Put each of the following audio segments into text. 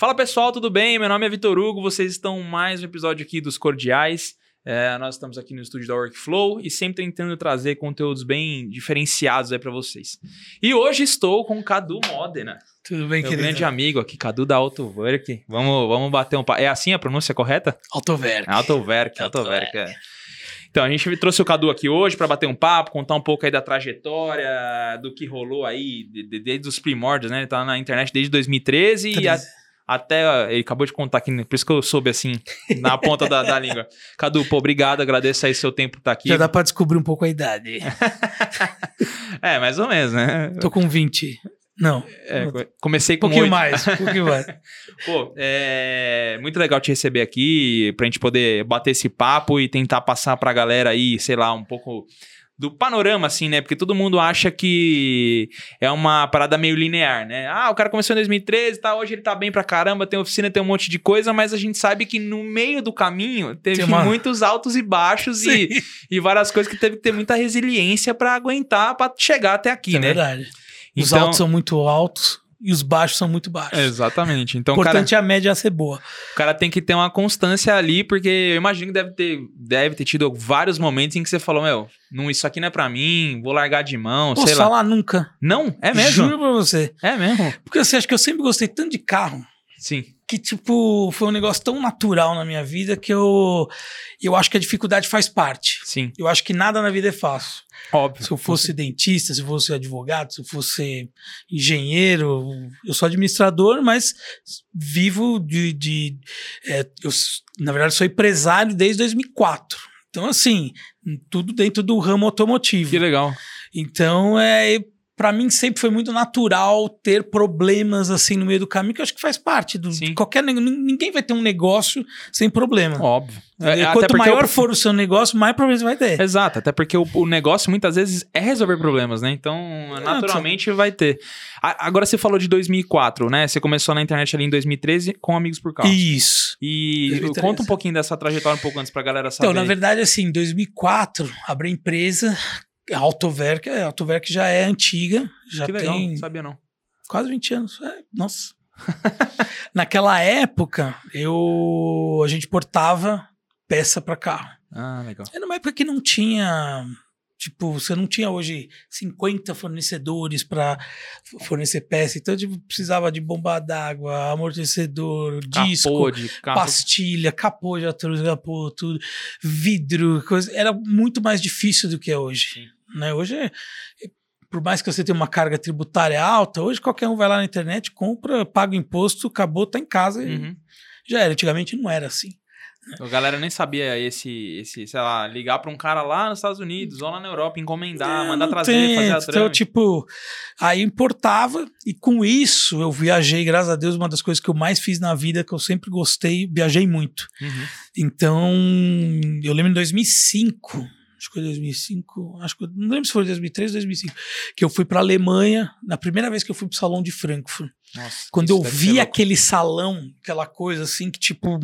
Fala pessoal, tudo bem? Meu nome é Vitor Hugo, vocês estão mais um episódio aqui dos Cordiais. É, nós estamos aqui no estúdio da Workflow e sempre tentando trazer conteúdos bem diferenciados aí para vocês. E hoje estou com o Cadu Modena. Tudo bem, meu querido? grande amigo aqui, Cadu da Autowork. Vamos, vamos bater um papo. É assim a pronúncia correta? Autoverk. Autoverk, Autoverk. É. Então, a gente trouxe o Cadu aqui hoje para bater um papo, contar um pouco aí da trajetória, do que rolou aí de- de- desde os primórdios, né? Ele tá na internet desde 2013 e a- até. ó, Ele acabou de contar aqui, por isso que eu soube assim, na ponta da, da língua. Cadu, pô, obrigado, agradeço aí seu tempo por estar aqui. Já dá pra descobrir um pouco a idade. É, mais ou menos, né? Tô com 20. Não, É, co- comecei um com pouquinho oito. mais, um pouquinho mais. Pô, é muito legal te receber aqui, pra gente poder bater esse papo e tentar passar pra galera aí, sei lá, um pouco do panorama, assim, né? Porque todo mundo acha que é uma parada meio linear, né? Ah, o cara começou em 2013 tá, hoje ele tá bem pra caramba, tem oficina, tem um monte de coisa, mas a gente sabe que no meio do caminho teve uma- muitos altos e baixos e, e várias coisas que teve que ter muita resiliência pra aguentar, pra chegar até aqui, é né? verdade. Os Então- altos são muito altos e os baixos são muito baixos. Exatamente. Então, o cara, importante é a média ser boa. O cara tem que ter uma constância ali, porque eu imagino que deve ter, deve ter tido vários momentos em que você falou, meu, não, isso aqui não é pra mim, vou largar de mão, Posso sei lá. falar nunca. Não? É mesmo? Juro pra você. É mesmo? Porque assim, acho que eu sempre gostei tanto de carro Sim. Que, tipo, foi um negócio tão natural na minha vida que eu, eu acho que a dificuldade faz parte. Sim. Eu acho que nada na vida é fácil. Óbvio. Se eu fosse dentista, se eu fosse advogado, se eu fosse engenheiro, eu sou administrador, mas vivo de. de é, eu, na verdade, sou empresário desde 2004. Então, assim, tudo dentro do ramo automotivo. Que legal. Então, é, para mim sempre foi muito natural ter problemas assim no meio do caminho, que eu acho que faz parte do, Sim. qualquer Ninguém vai ter um negócio sem problema. Óbvio. É, até Quanto maior o- for o seu negócio, mais problemas vai ter. Exato, até porque o, o negócio muitas vezes é resolver problemas, né? Então, naturalmente vai ter. A- agora você falou de 2004, né? Você começou na internet ali em 2013 com Amigos por Carro. Isso. E 2013. conta um pouquinho dessa trajetória um pouco antes pra galera saber. Então, na verdade, assim, em 2004, abri a empresa, Autoverk, a Autoverk já é antiga, já que legal, tem não sabia não. quase 20 anos. É, nossa. Naquela época, eu a gente portava peça para carro. Ah, legal. Era uma época que não tinha, tipo, você não tinha hoje 50 fornecedores para fornecer peça, então tipo, precisava de bomba d'água, amortecedor, disco, Capô de carro. pastilha, capô de atrás, capô, tudo, vidro, coisa. Era muito mais difícil do que é hoje. Sim. Né? Hoje, por mais que você tenha uma carga tributária alta, hoje qualquer um vai lá na internet, compra, paga o imposto, acabou, tá em casa e Uhum. já era. Antigamente não era assim. A galera nem sabia esse, esse, sei lá, ligar pra um cara lá nos Estados Unidos ou lá na Europa, encomendar, É, mandar trazer, tem, fazer a Então, tipo, aí importava e com isso eu viajei, graças a Deus, uma das coisas que eu mais fiz na vida, que eu sempre gostei, viajei muito. Uhum. Então, eu lembro em 2005, acho que foi 2005, acho que não lembro se foi 2003 ou 2005, que eu fui para Alemanha, na primeira vez que eu fui pro salão de Frankfurt. Nossa, Quando eu vi aquele salão, aquela coisa assim que tipo,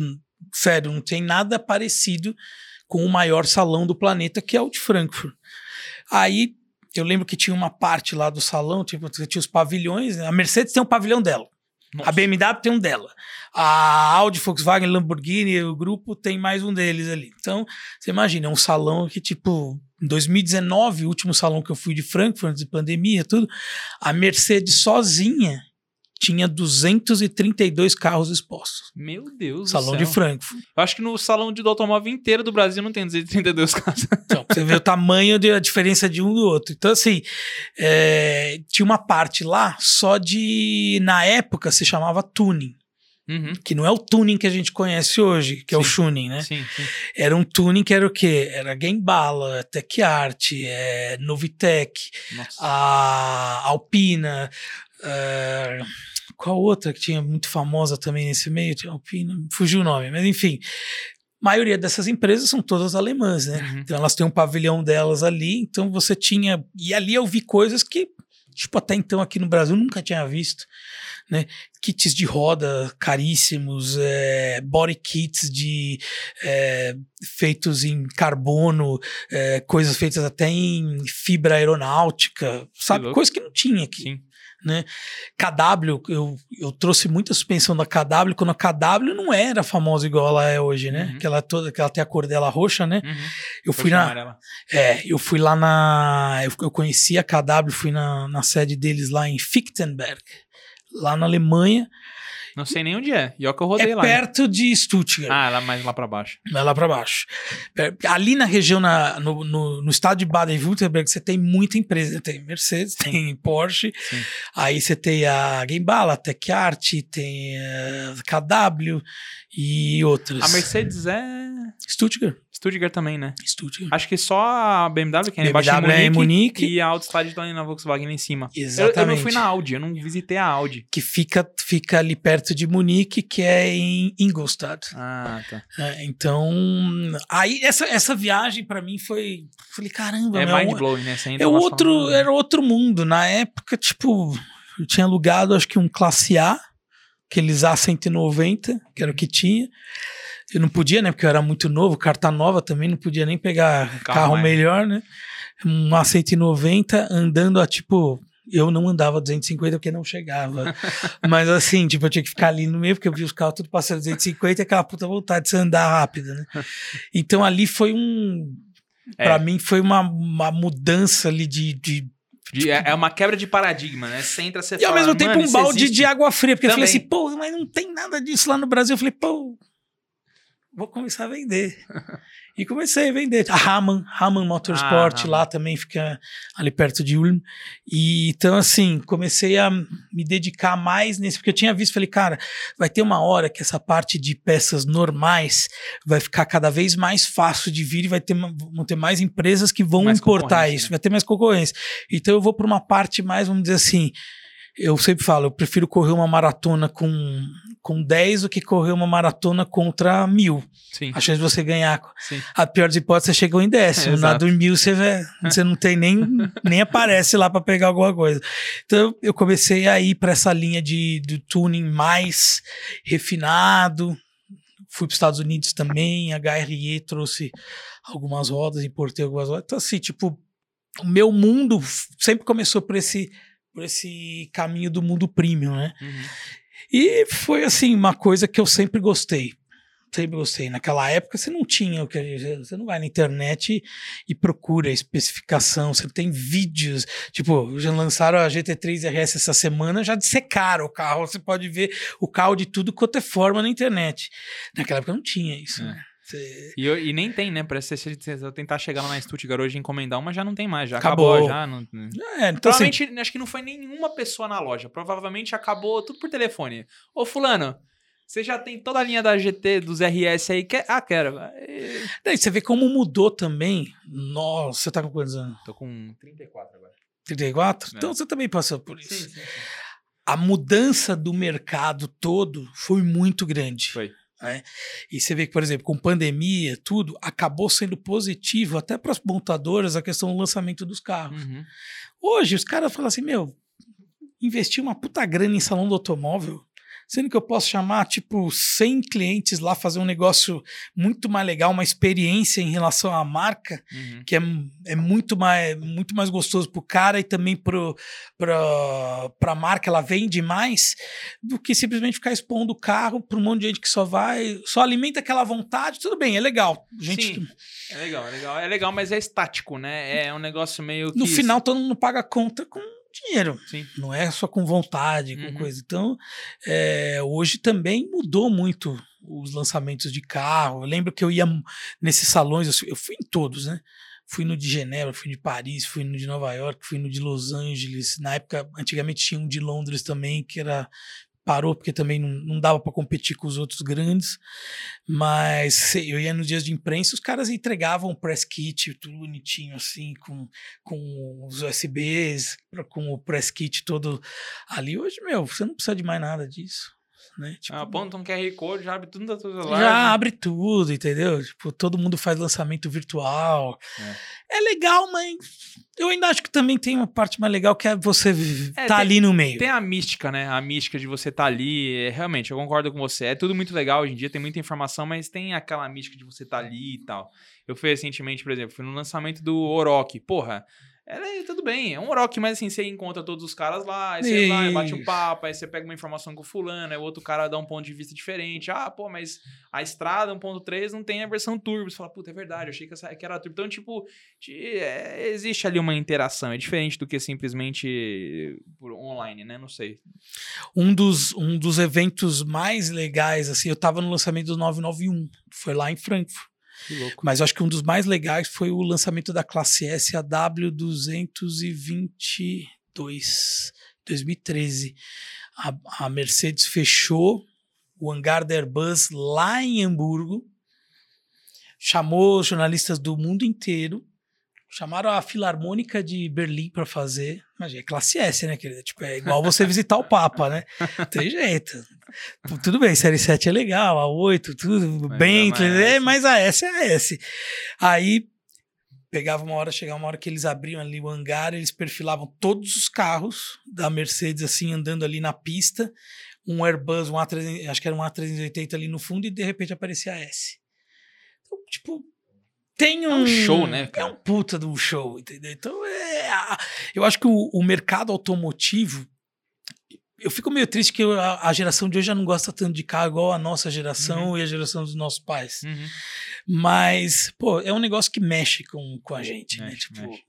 sério, não tem nada parecido com o maior salão do planeta, que é o de Frankfurt. Aí eu lembro que tinha uma parte lá do salão, tipo, tinha os pavilhões, né? a Mercedes tem um pavilhão dela. Nossa. A BMW tem um dela. A Audi, Volkswagen, Lamborghini, o grupo tem mais um deles ali. Então, você imagina, é um salão que, tipo, em 2019, o último salão que eu fui de Frankfurt, antes de pandemia, tudo, a Mercedes sozinha tinha 232 carros expostos. Meu Deus salão do de céu. Frankfurt. Eu acho que no salão de do automóvel inteiro do Brasil não tem 232 casos. Então, você vê o tamanho da diferença de um do outro. Então, assim, é, tinha uma parte lá só de. Na época se chamava tuning, Uhum. que não é o tuning que a gente conhece hoje, que é o Sim. tuning, né? Sim, sim. Era um tuning que era o quê? Era Game Bala, Tech Art, é, Novitec, Nossa. a Alpina. é, qual outra que tinha muito famosa também nesse meio? Tinha Alpina, fugiu o nome, mas enfim. A maioria dessas empresas são todas alemãs, né? Uhum. Então elas têm um pavilhão delas ali, então você tinha. E ali eu vi coisas que, tipo, até então aqui no Brasil nunca tinha visto, né? kits de roda caríssimos, é, body kits de é, feitos em carbono, é, coisas feitas até em fibra aeronáutica, sabe? Coisa que não tinha aqui. Sim. Né? KW, eu, eu trouxe muita suspensão da KW, quando a KW não era famosa igual ela é hoje, né? Uhum. Que ela, toda, que ela tem a cor dela roxa, né? Uhum. Eu fui Poxa, na, amarela. é, eu fui lá na. Eu, eu conheci a KW, fui na, na sede deles lá em Fichtenberg, lá na Alemanha. Não sei nem onde é. E ó que eu rodei é lá. hein? perto de Stuttgart, Ah, lá mais lá pra baixo. é lá pra baixo. É, Ali na região, na, no, no, no estado de Baden-Württemberg, você tem muita empresa. Tem Mercedes, tem Porsche, Sim. aí você tem a Gembala, a Tech Art, tem a KW e outras. A Mercedes é Stuttgart. Stuttgart também, né? Stuttgart. Acho que só a BMW, que é embaixo BMW é em em Munique, Munique. e a Outside tá ali na Volkswagen lá em cima. Eu, eu não Exatamente. fui na Audi, eu não visitei a Audi. que fica, fica ali perto de Munique, que é em Ingolstadt. Ah, tá. É, então, aí essa, essa viagem pra mim foi, falei, caramba, É meu, mind blowing, né? Você ainda é não outro, fala- era outro mundo. Na época, tipo, eu tinha alugado acho que um classe A, aqueles A190, que era o que tinha. Eu não podia, né? Porque eu era muito novo, carta nova também, não podia nem pegar Carro carro, melhor, né? Um A190 andando a tipo. Eu não andava 250 porque não chegava. Mas assim, tipo, eu tinha que ficar ali no meio, porque eu vi os carros tudo passando 250 e aquela puta vontade de você andar rápido, né? Então ali foi um. É. Pra mim foi uma, uma mudança ali de, de De- é é uma quebra de paradigma, né? Você entra, você e ao fala, mesmo tempo "Mano, um balde existe?" de água fria, porque eu falei Também. assim, pô, mas não tem nada disso lá no Brasil. Eu falei, pô, vou começar a vender. e comecei a vender. A Raman, Raman Motorsport, Ah, lá também fica ali perto de Ulm. E então, assim, comecei a me dedicar mais nesse, porque eu tinha visto, falei, cara, vai ter uma hora que essa parte de peças normais vai ficar cada vez mais fácil de vir e vai ter, vão ter mais empresas que vão Mais importar isso, né? vai ter mais concorrência. Então eu vou para uma parte mais, vamos dizer assim, eu sempre falo, eu prefiro correr uma maratona com, com 10 do que correr uma maratona contra mil. Sim, A chance de você ganhar. sim. A pior das hipóteses, você chegou em décimo. É, Na do mil, você, vê- você não tem nem, nem aparece lá para pegar alguma coisa. Então, eu comecei a ir para essa linha de, de tuning mais refinado. Fui para os Estados Unidos também. A HRE trouxe algumas rodas, importei algumas rodas. Então, assim, tipo, o meu mundo sempre começou por esse, por esse caminho do mundo premium, né? Uhum. E foi assim, uma coisa que eu sempre gostei. Sempre gostei. Naquela época você não tinha o que você não vai na internet e, procura especificação, você tem vídeos, tipo, já lançaram a GT3 RS essa semana, já dissecaram o carro, você pode ver o carro de tudo quanto é forma na internet. Naquela época não tinha isso, É. né? E, eu- e nem tem, né? Pra você, se você tentar chegar lá na Stuttgart hoje e encomendar uma, já não tem mais. Já acabou, Acabou. já. Não, É, então assim, Provavelmente, acho que não foi nenhuma pessoa na loja. Provavelmente acabou tudo por telefone. Ô, fulano, você já tem toda a linha da GT, dos RS aí? Quer? Ah, quero. Daí você vê como mudou também. Nossa, você tá com quantos anos? Tô com 34 agora. 34? É. Então você também passou por isso. Sim, sim, sim. a mudança do mercado todo foi muito grande. Foi. Né? E você vê que, por exemplo, com pandemia, tudo, acabou sendo positivo até para as montadoras a questão do lançamento dos carros. Uhum. Hoje, os caras falam assim: meu, investir uma puta grana em salão do automóvel. Sendo que eu posso chamar, tipo, 100 clientes lá, fazer um negócio muito mais legal, uma experiência em relação à marca, Uhum. que é, é muito, mais, muito mais gostoso pro cara e também pro, pro, pra marca, ela vende mais, do que simplesmente ficar expondo o carro para um monte de gente que só vai, só alimenta aquela vontade. Tudo bem, é legal. Gente, Sim. É legal, é legal. É legal, mas é estático, né? É um negócio meio que... no final todo mundo paga conta com dinheiro. Sim. Não é só com vontade, com Uhum. coisa. Então, é, hoje também mudou muito os lançamentos de carro. Eu lembro que eu ia nesses salões, eu fui- eu fui em todos, né? Fui no de Genebra, fui de Paris, fui no de Nova York, fui no de Los Angeles. Na época, antigamente tinha um de Londres também, que era parou porque também não, não dava para competir com os outros grandes. Mas eu ia nos dias de imprensa, os caras entregavam um press kit, tudo bonitinho assim, com, com os USBs, com o press kit todo ali. Hoje, meu, você não precisa de mais nada disso. Né? Tipo, Aponta um QR Code, já abre tudo da tua celular. já abre tudo, entendeu? Tipo, todo mundo faz lançamento virtual. É. legal, mas eu ainda acho que também tem uma parte mais legal que é você É, tá tem- ali no meio. Tem a mística, né? A mística de você estar ali. é, realmente, eu concordo com você. É tudo muito legal hoje em dia, tem muita informação, mas tem aquela mística de você estar ali e tal. Eu fui recentemente, por exemplo, fui no lançamento do Orochi. Porra, é, tudo bem, é um Orochi, mas assim, você encontra todos os caras lá, aí você vai, bate um papo, aí você pega uma informação com o fulano, aí o outro cara dá um ponto de vista diferente. Ah, pô, mas a estrada 1.3 não tem a versão turbo. Você fala, puta, é verdade, achei que, essa, que era turbo. Então, tipo, te- é, existe ali uma interação. É diferente do que simplesmente por online, né? Não sei. Um dos, um dos eventos mais legais, assim, eu tava no lançamento do 991, foi lá em Frankfurt. Mas acho que um dos mais legais foi o lançamento da classe S, a W222, 2013. A, a Mercedes fechou o hangar da Airbus lá em Hamburgo, chamou jornalistas do mundo inteiro, chamaram a Filarmônica de Berlim para fazer. Imagina, é classe S, né, querida? Tipo, é igual você visitar o Papa, né? Tem jeito. Tudo bem, série 7 é legal, a 8, tudo Mas bem, é é, mas a S é a S. Aí pegava uma hora, chegava uma hora que eles abriam ali o hangar, eles perfilavam todos os carros da Mercedes, assim, andando ali na pista, um Airbus, um A300, acho que era um A380 ali no fundo, e de repente aparecia a S. Então, tipo, tem um. um show, né, É cara? um puta de um show, entendeu? Então, é, eu acho que o, o mercado automotivo. Eu fico meio triste que a, a geração de hoje já não gosta tanto de carro igual a nossa geração Uhum. e a geração dos nossos pais. Uhum. Mas, pô, é um negócio que mexe com, com a gente, né? Mexe, Tipo, mexe.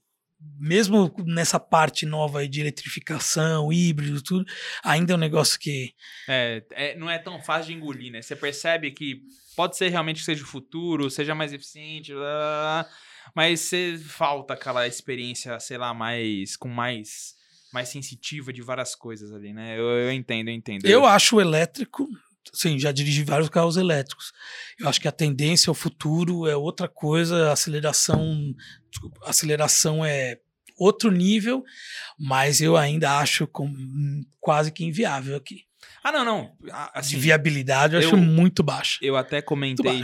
Mesmo nessa parte nova de eletrificação, híbrido, tudo, ainda é um negócio que. É, é, não é tão fácil de engolir, né? Você percebe que pode ser realmente que seja o futuro, seja mais eficiente, blá, blá, blá, mas você falta aquela experiência, sei lá, mais com mais mais sensitiva de várias coisas ali, né? Eu, eu entendo, eu entendo. Eu acho o elétrico. Sim, já dirigi vários carros elétricos. Eu acho que a tendência ao futuro é outra coisa, a aceleração, desculpa, a aceleração é outro nível, mas eu ainda acho com- quase que inviável aqui. Ah, não, não. Ah, De Assim, viabilidade eu, eu- acho muito baixa. eu até comentei.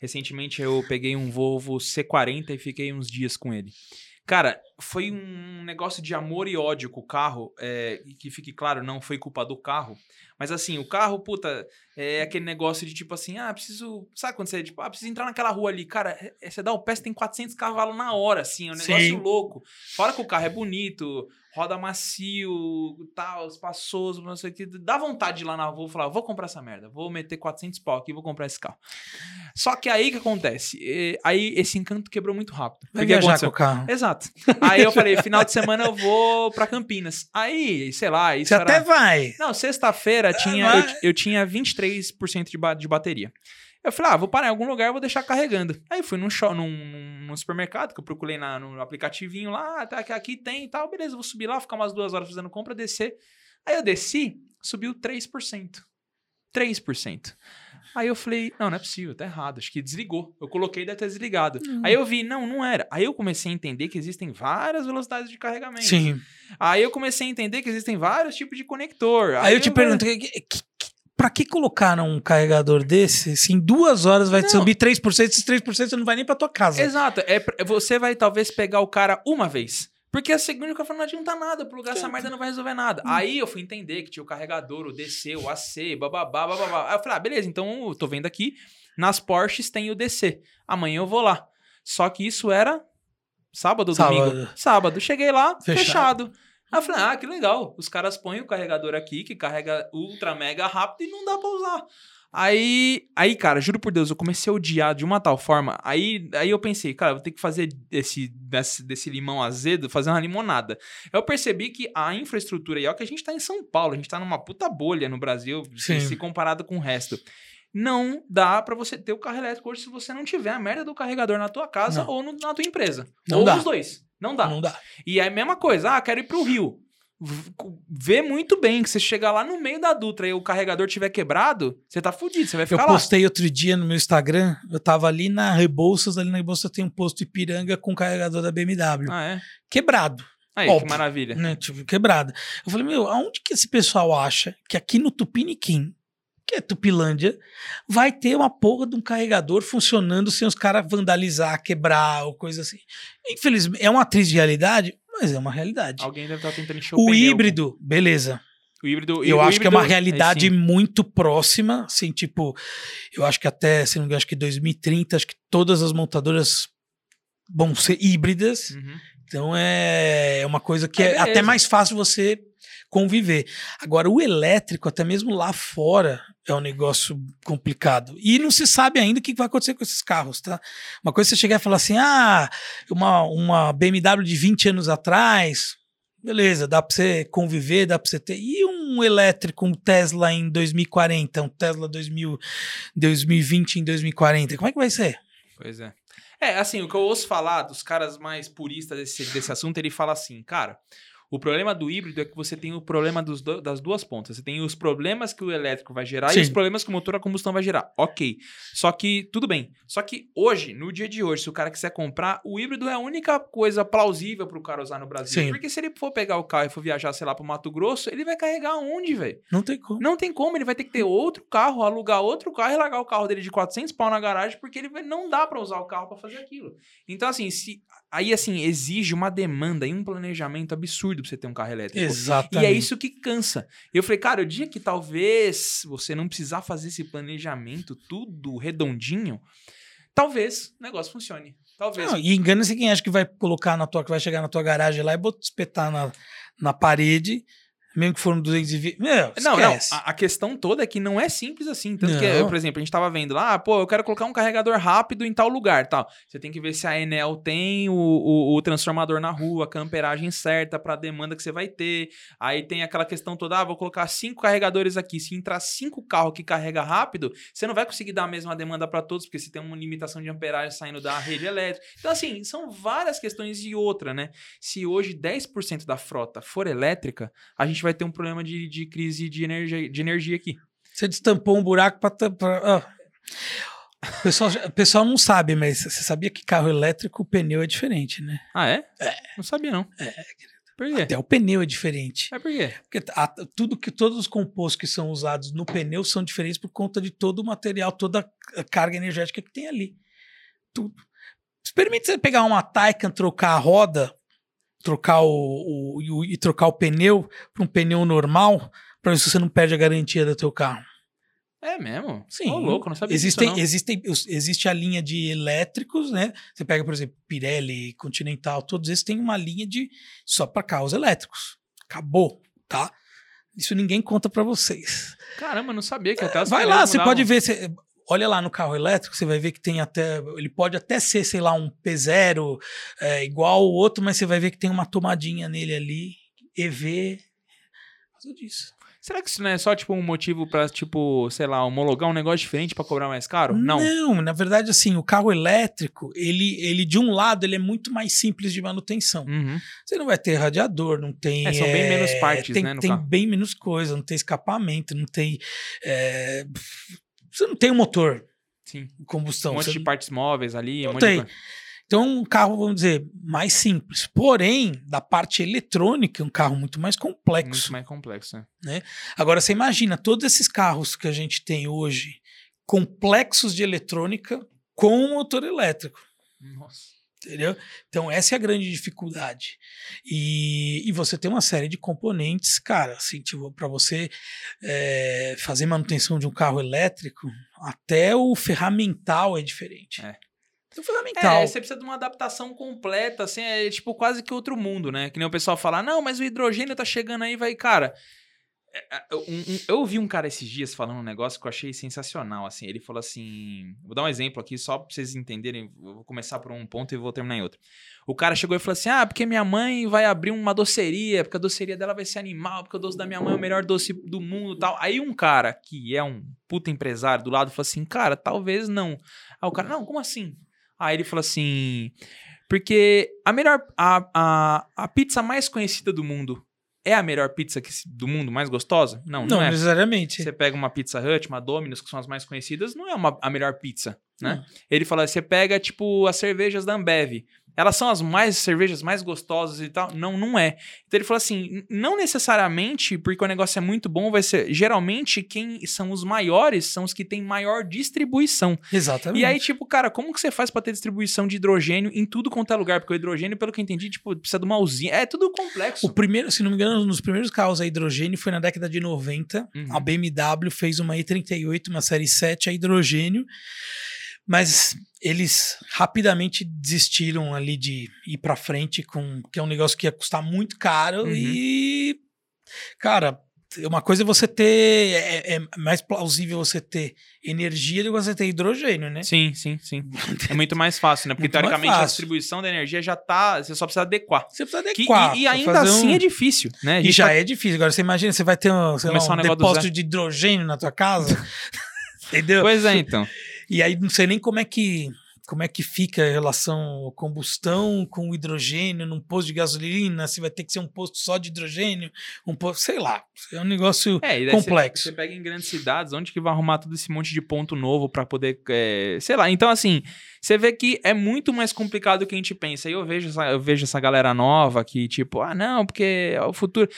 Recentemente eu peguei um Volvo C40 e fiquei uns dias com ele. Cara, foi um negócio de amor e ódio com o carro, é, que fique claro, não foi culpa do carro. Mas assim, o carro, puta, é aquele negócio de tipo assim, ah, preciso. Sabe quando você, tipo, ah, preciso entrar naquela rua ali? Cara, é- você dá o pé, você tem 400 cavalos na hora, assim, é um negócio Sim. louco. Fora que o carro é bonito, roda macio, tal, espaçoso, não sei o que. Dá vontade de ir lá na rua e falar, vou comprar essa merda, vou meter 400 pau aqui e vou comprar esse carro. Só que aí que acontece? Aí esse encanto quebrou muito rápido. Vai viajar com o carro. Exato. Aí eu falei, final de semana eu vou pra Campinas. Aí, sei lá, isso Você era... até vai. Não, sexta-feira tinha, eu, eu tinha 23% de, ba- de bateria. Eu falei, ah, vou parar em algum lugar, vou deixar carregando. Aí fui num, show, num, num- supermercado, que eu procurei na, no aplicativinho lá, ah, tá, aqui, aqui tem e tal, beleza, vou subir lá, ficar umas duas horas fazendo compra, descer. Aí eu desci, subiu 3%. 3%. Aí eu falei, não, não é possível, tá errado, acho que desligou. Eu coloquei, deve ter desligado. Aí eu vi, não, não era. Aí eu comecei a entender que existem várias velocidades de carregamento. Sim. Aí eu comecei a entender que existem vários tipos de conector. Aí eu te pergunto, que, que, pra que colocaram um carregador desse se em duas horas vai te Não. subir 3%, esses 3% você não vai nem pra tua casa? Exato. É, você vai talvez pegar o cara uma vez. Porque a segunda o cara falou, não adianta nada, plugar essa merda não vai resolver nada. Aí eu fui entender que tinha o carregador, o DC, o AC, bababá, bababá. Aí eu falei, ah, beleza, então eu tô vendo aqui, nas Porsches tem o DC. Amanhã eu vou lá. Só que isso era sábado ou Sábado. domingo? Sábado. Cheguei lá, Fechado. fechado. Aí eu falei, ah, que legal. Os caras põem o carregador aqui, que carrega ultra mega rápido e não dá pra usar. Aí, aí, cara, juro por Deus, eu comecei a odiar de uma tal forma. Aí, aí eu pensei, cara, eu vou ter que fazer esse, desse, desse limão azedo, fazer uma limonada. Eu percebi que a infraestrutura, e é o que a gente tá em São Paulo, a gente tá numa puta bolha no Brasil, se, Sim. se comparado com o resto. Não dá pra você ter o carro elétrico hoje se você não tiver a merda do carregador na tua casa Não. ou no- na tua empresa. Não ou dá. os dois. Não dá. Não dá. E é a mesma coisa, ah, quero ir pro Rio. Vê muito bem que você chegar lá no meio da Dutra e o carregador tiver quebrado, você tá fudido, você vai Eu ficar lá. postei outro dia no meu Instagram, eu tava ali na Rebouças, ali na Rebouças tem um posto Ipiranga com carregador da BMW. Ah, é? Quebrado, Aí, que Óbvio. maravilha. né? Tipo, quebrado. Eu falei, meu, aonde que esse pessoal acha que aqui no Tupiniquim que é Tupilândia, vai ter uma porra de um carregador funcionando sem os caras vandalizar, quebrar ou coisa assim. Infelizmente, é uma triste realidade, mas é uma realidade. Alguém deve estar tentando encher o, O híbrido, beleza. O híbrido. Eu o acho que é uma híbrido- realidade sim. muito próxima, assim, tipo, eu acho que até, se não me engano, acho que 2030, acho que todas as montadoras vão ser híbridas, Uhum. então é uma coisa que É, é, até mais fácil você conviver. Agora, o elétrico, até mesmo lá fora, é um negócio complicado. E não se sabe ainda o que vai acontecer com esses carros, tá? Uma coisa é você chegar e falar assim, ah, uma, uma BMW de 20 anos atrás, beleza, dá pra você conviver, dá pra você ter. E um elétrico, um Tesla em 2040, um Tesla 2000, 2020 em 2040, como é que vai ser? Pois é. É, assim, o que eu ouço falar dos caras mais puristas desse, desse assunto, ele fala assim, cara, o problema do híbrido é que você tem o problema dos do- das duas pontas. Você tem os problemas que o elétrico vai gerar Sim. e os problemas que o motor a combustão vai gerar. Ok. Só que, tudo bem. Só que hoje, no dia de hoje, se o cara quiser comprar, o híbrido é a única coisa plausível pro cara usar no Brasil. Sim. Porque se ele for pegar o carro e for viajar, sei lá, pro Mato Grosso, ele vai carregar onde, velho? Não tem como. Não tem como, ele vai ter que ter outro carro, alugar outro carro e largar o carro dele de 400 pau na garagem, porque ele não dá pra usar o carro pra fazer aquilo. Então, assim, se aí, assim, exige uma demanda e um planejamento absurdo pra você ter um carro elétrico. Exatamente. E é isso que cansa. Eu falei, cara, o dia que talvez você não precisar fazer esse planejamento tudo redondinho, talvez o negócio funcione. Talvez. Não, e engana-se quem acha que vai colocar na tua, que vai chegar na tua garagem lá e botar, espetar na, na parede, mesmo que for um 220. Meu, Não, não. A, a questão toda é que não é simples assim. Tanto que, Não. por exemplo, a gente tava vendo lá, ah, pô, eu quero colocar um carregador rápido em tal lugar, tal. Você tem que ver se a Enel tem o, o, o transformador na rua, a amperagem certa pra demanda que você vai ter. Aí tem aquela questão toda, ah, vou colocar cinco carregadores aqui. Se entrar cinco carros que carrega rápido, você não vai conseguir dar a mesma demanda pra todos, porque você tem uma limitação de amperagem saindo da rede elétrica. Então, assim, são várias questões e outra, né? Se hoje 10% da frota for elétrica, a gente vai ter um problema de, de crise de energia, de energia aqui. Você destampou um buraco pra. tampar- ah. O pessoal, o pessoal não sabe, mas você sabia que carro elétrico o pneu é diferente, né? Ah, é? Não sabia, não. É, Por quê? Até o pneu é diferente. É por quê? Porque a- tudo que todos os compostos que são usados no pneu são diferentes por conta de todo o material, toda a carga energética que tem ali. Tudo. Experimente você pegar uma Taycan, trocar a roda, trocar o, o- e o- e trocar o pneu para um pneu normal, para ver se você não perde a garantia do teu carro. É mesmo? Sim. Ô, louco, não sabia Existem, disso, não. existem, existe a linha de elétricos, né? Você pega, por exemplo, Pirelli, Continental, todos esses têm uma linha de só para carros elétricos. Acabou, tá? Isso ninguém conta para vocês. Caramba, não sabia que até as Vai lá, você pode ver, você- olha lá no carro elétrico, você vai ver que tem até, ele pode até ser, sei lá, um P0 é, igual o outro, mas você vai ver que tem uma tomadinha nele ali, EV, disso. Será que isso não é só, tipo, um motivo pra, tipo, sei lá, homologar um negócio diferente pra cobrar mais caro? Não. Não, na verdade, assim, o carro elétrico, ele, ele de um lado, ele é muito mais simples de manutenção. Uhum. Você não vai ter radiador, não tem. É, são bem menos partes, tem, né, no Tem carro. bem menos coisa, não tem escapamento, não tem. é, você não tem um motor Sim. de combustão. um monte de partes móveis ali. Não um de tem. coisa. Então, um carro, vamos dizer, mais simples. Porém, da parte eletrônica, é um carro muito mais complexo. Muito mais complexo, né? Agora, você imagina todos esses carros que a gente tem hoje, complexos de eletrônica, com motor elétrico. Nossa. Entendeu? Então, essa é a grande dificuldade. E, e você tem uma série de componentes, cara, assim, tipo, para você é, fazer manutenção de um carro elétrico, até o ferramental é diferente. É. O ferramental. É, você precisa de uma adaptação completa, assim, é tipo quase que outro mundo, né? Que nem o pessoal fala, não, mas o hidrogênio tá chegando aí, vai, cara. É, é, eu ouvi um cara esses dias falando um negócio que eu achei sensacional, assim. Ele falou assim. Vou dar um exemplo aqui, só pra vocês entenderem. Vou começar por um ponto e vou terminar em outro. O cara chegou e falou assim: Ah, porque minha mãe vai abrir uma doceria, porque a doceria dela vai ser animal, porque o doce da minha mãe é o melhor doce do mundo tal. Aí um cara que é um puta empresário do lado falou assim: Cara, talvez não. Aí o cara, não, como assim? Aí ele falou assim: Porque a melhor. A, a, a pizza mais conhecida do mundo é a melhor pizza que, do mundo, mais gostosa? Não, não, não é. necessariamente. Você pega uma Pizza Hut, uma Domino's, que são as mais conhecidas, não é uma, a melhor pizza, né? Não. Ele fala, você pega, tipo, as cervejas da Ambev. Elas são as mais cervejas mais gostosas e tal? Não, não é. Então ele falou assim: não necessariamente porque o negócio é muito bom, vai ser. Geralmente, quem são os maiores são os que têm maior distribuição. Exatamente. E aí, tipo, cara, como que você faz pra ter distribuição de hidrogênio em tudo quanto é lugar? Porque o hidrogênio, pelo que eu entendi, tipo, precisa de uma usina. É tudo complexo. O primeiro, se não me engano, um dos primeiros carros a hidrogênio foi na década de 90. Uhum. A BMW fez uma E38, uma série 7 a hidrogênio. Mas eles rapidamente desistiram ali de ir pra frente com que é um negócio que ia custar muito caro Uhum. e cara, uma coisa é você ter é, é mais plausível você ter energia do que você ter hidrogênio, né? Sim, sim, sim. É muito mais fácil, né? Porque Muito teoricamente a distribuição da energia já tá. Você só precisa adequar. Você precisa Que- adequar. e, e pra ainda assim um- é difícil, né? E já tá- é difícil. Agora você imagina, você vai ter um, lá, um um depósito de hidrogênio na tua casa. Entendeu? Pois é, então. E aí não sei nem como é que como é que fica a relação combustão com o hidrogênio num posto de gasolina, se vai ter que ser um posto só de hidrogênio, um posto, sei lá, é um negócio É, você- complexo. Você, pega em grandes cidades, onde que vai arrumar todo esse monte de ponto novo pra poder, é, sei lá. Então, assim, você vê que é muito mais complicado do que a gente pensa. E eu vejo essa, eu vejo essa galera nova que, tipo, ah, não, porque é o futuro.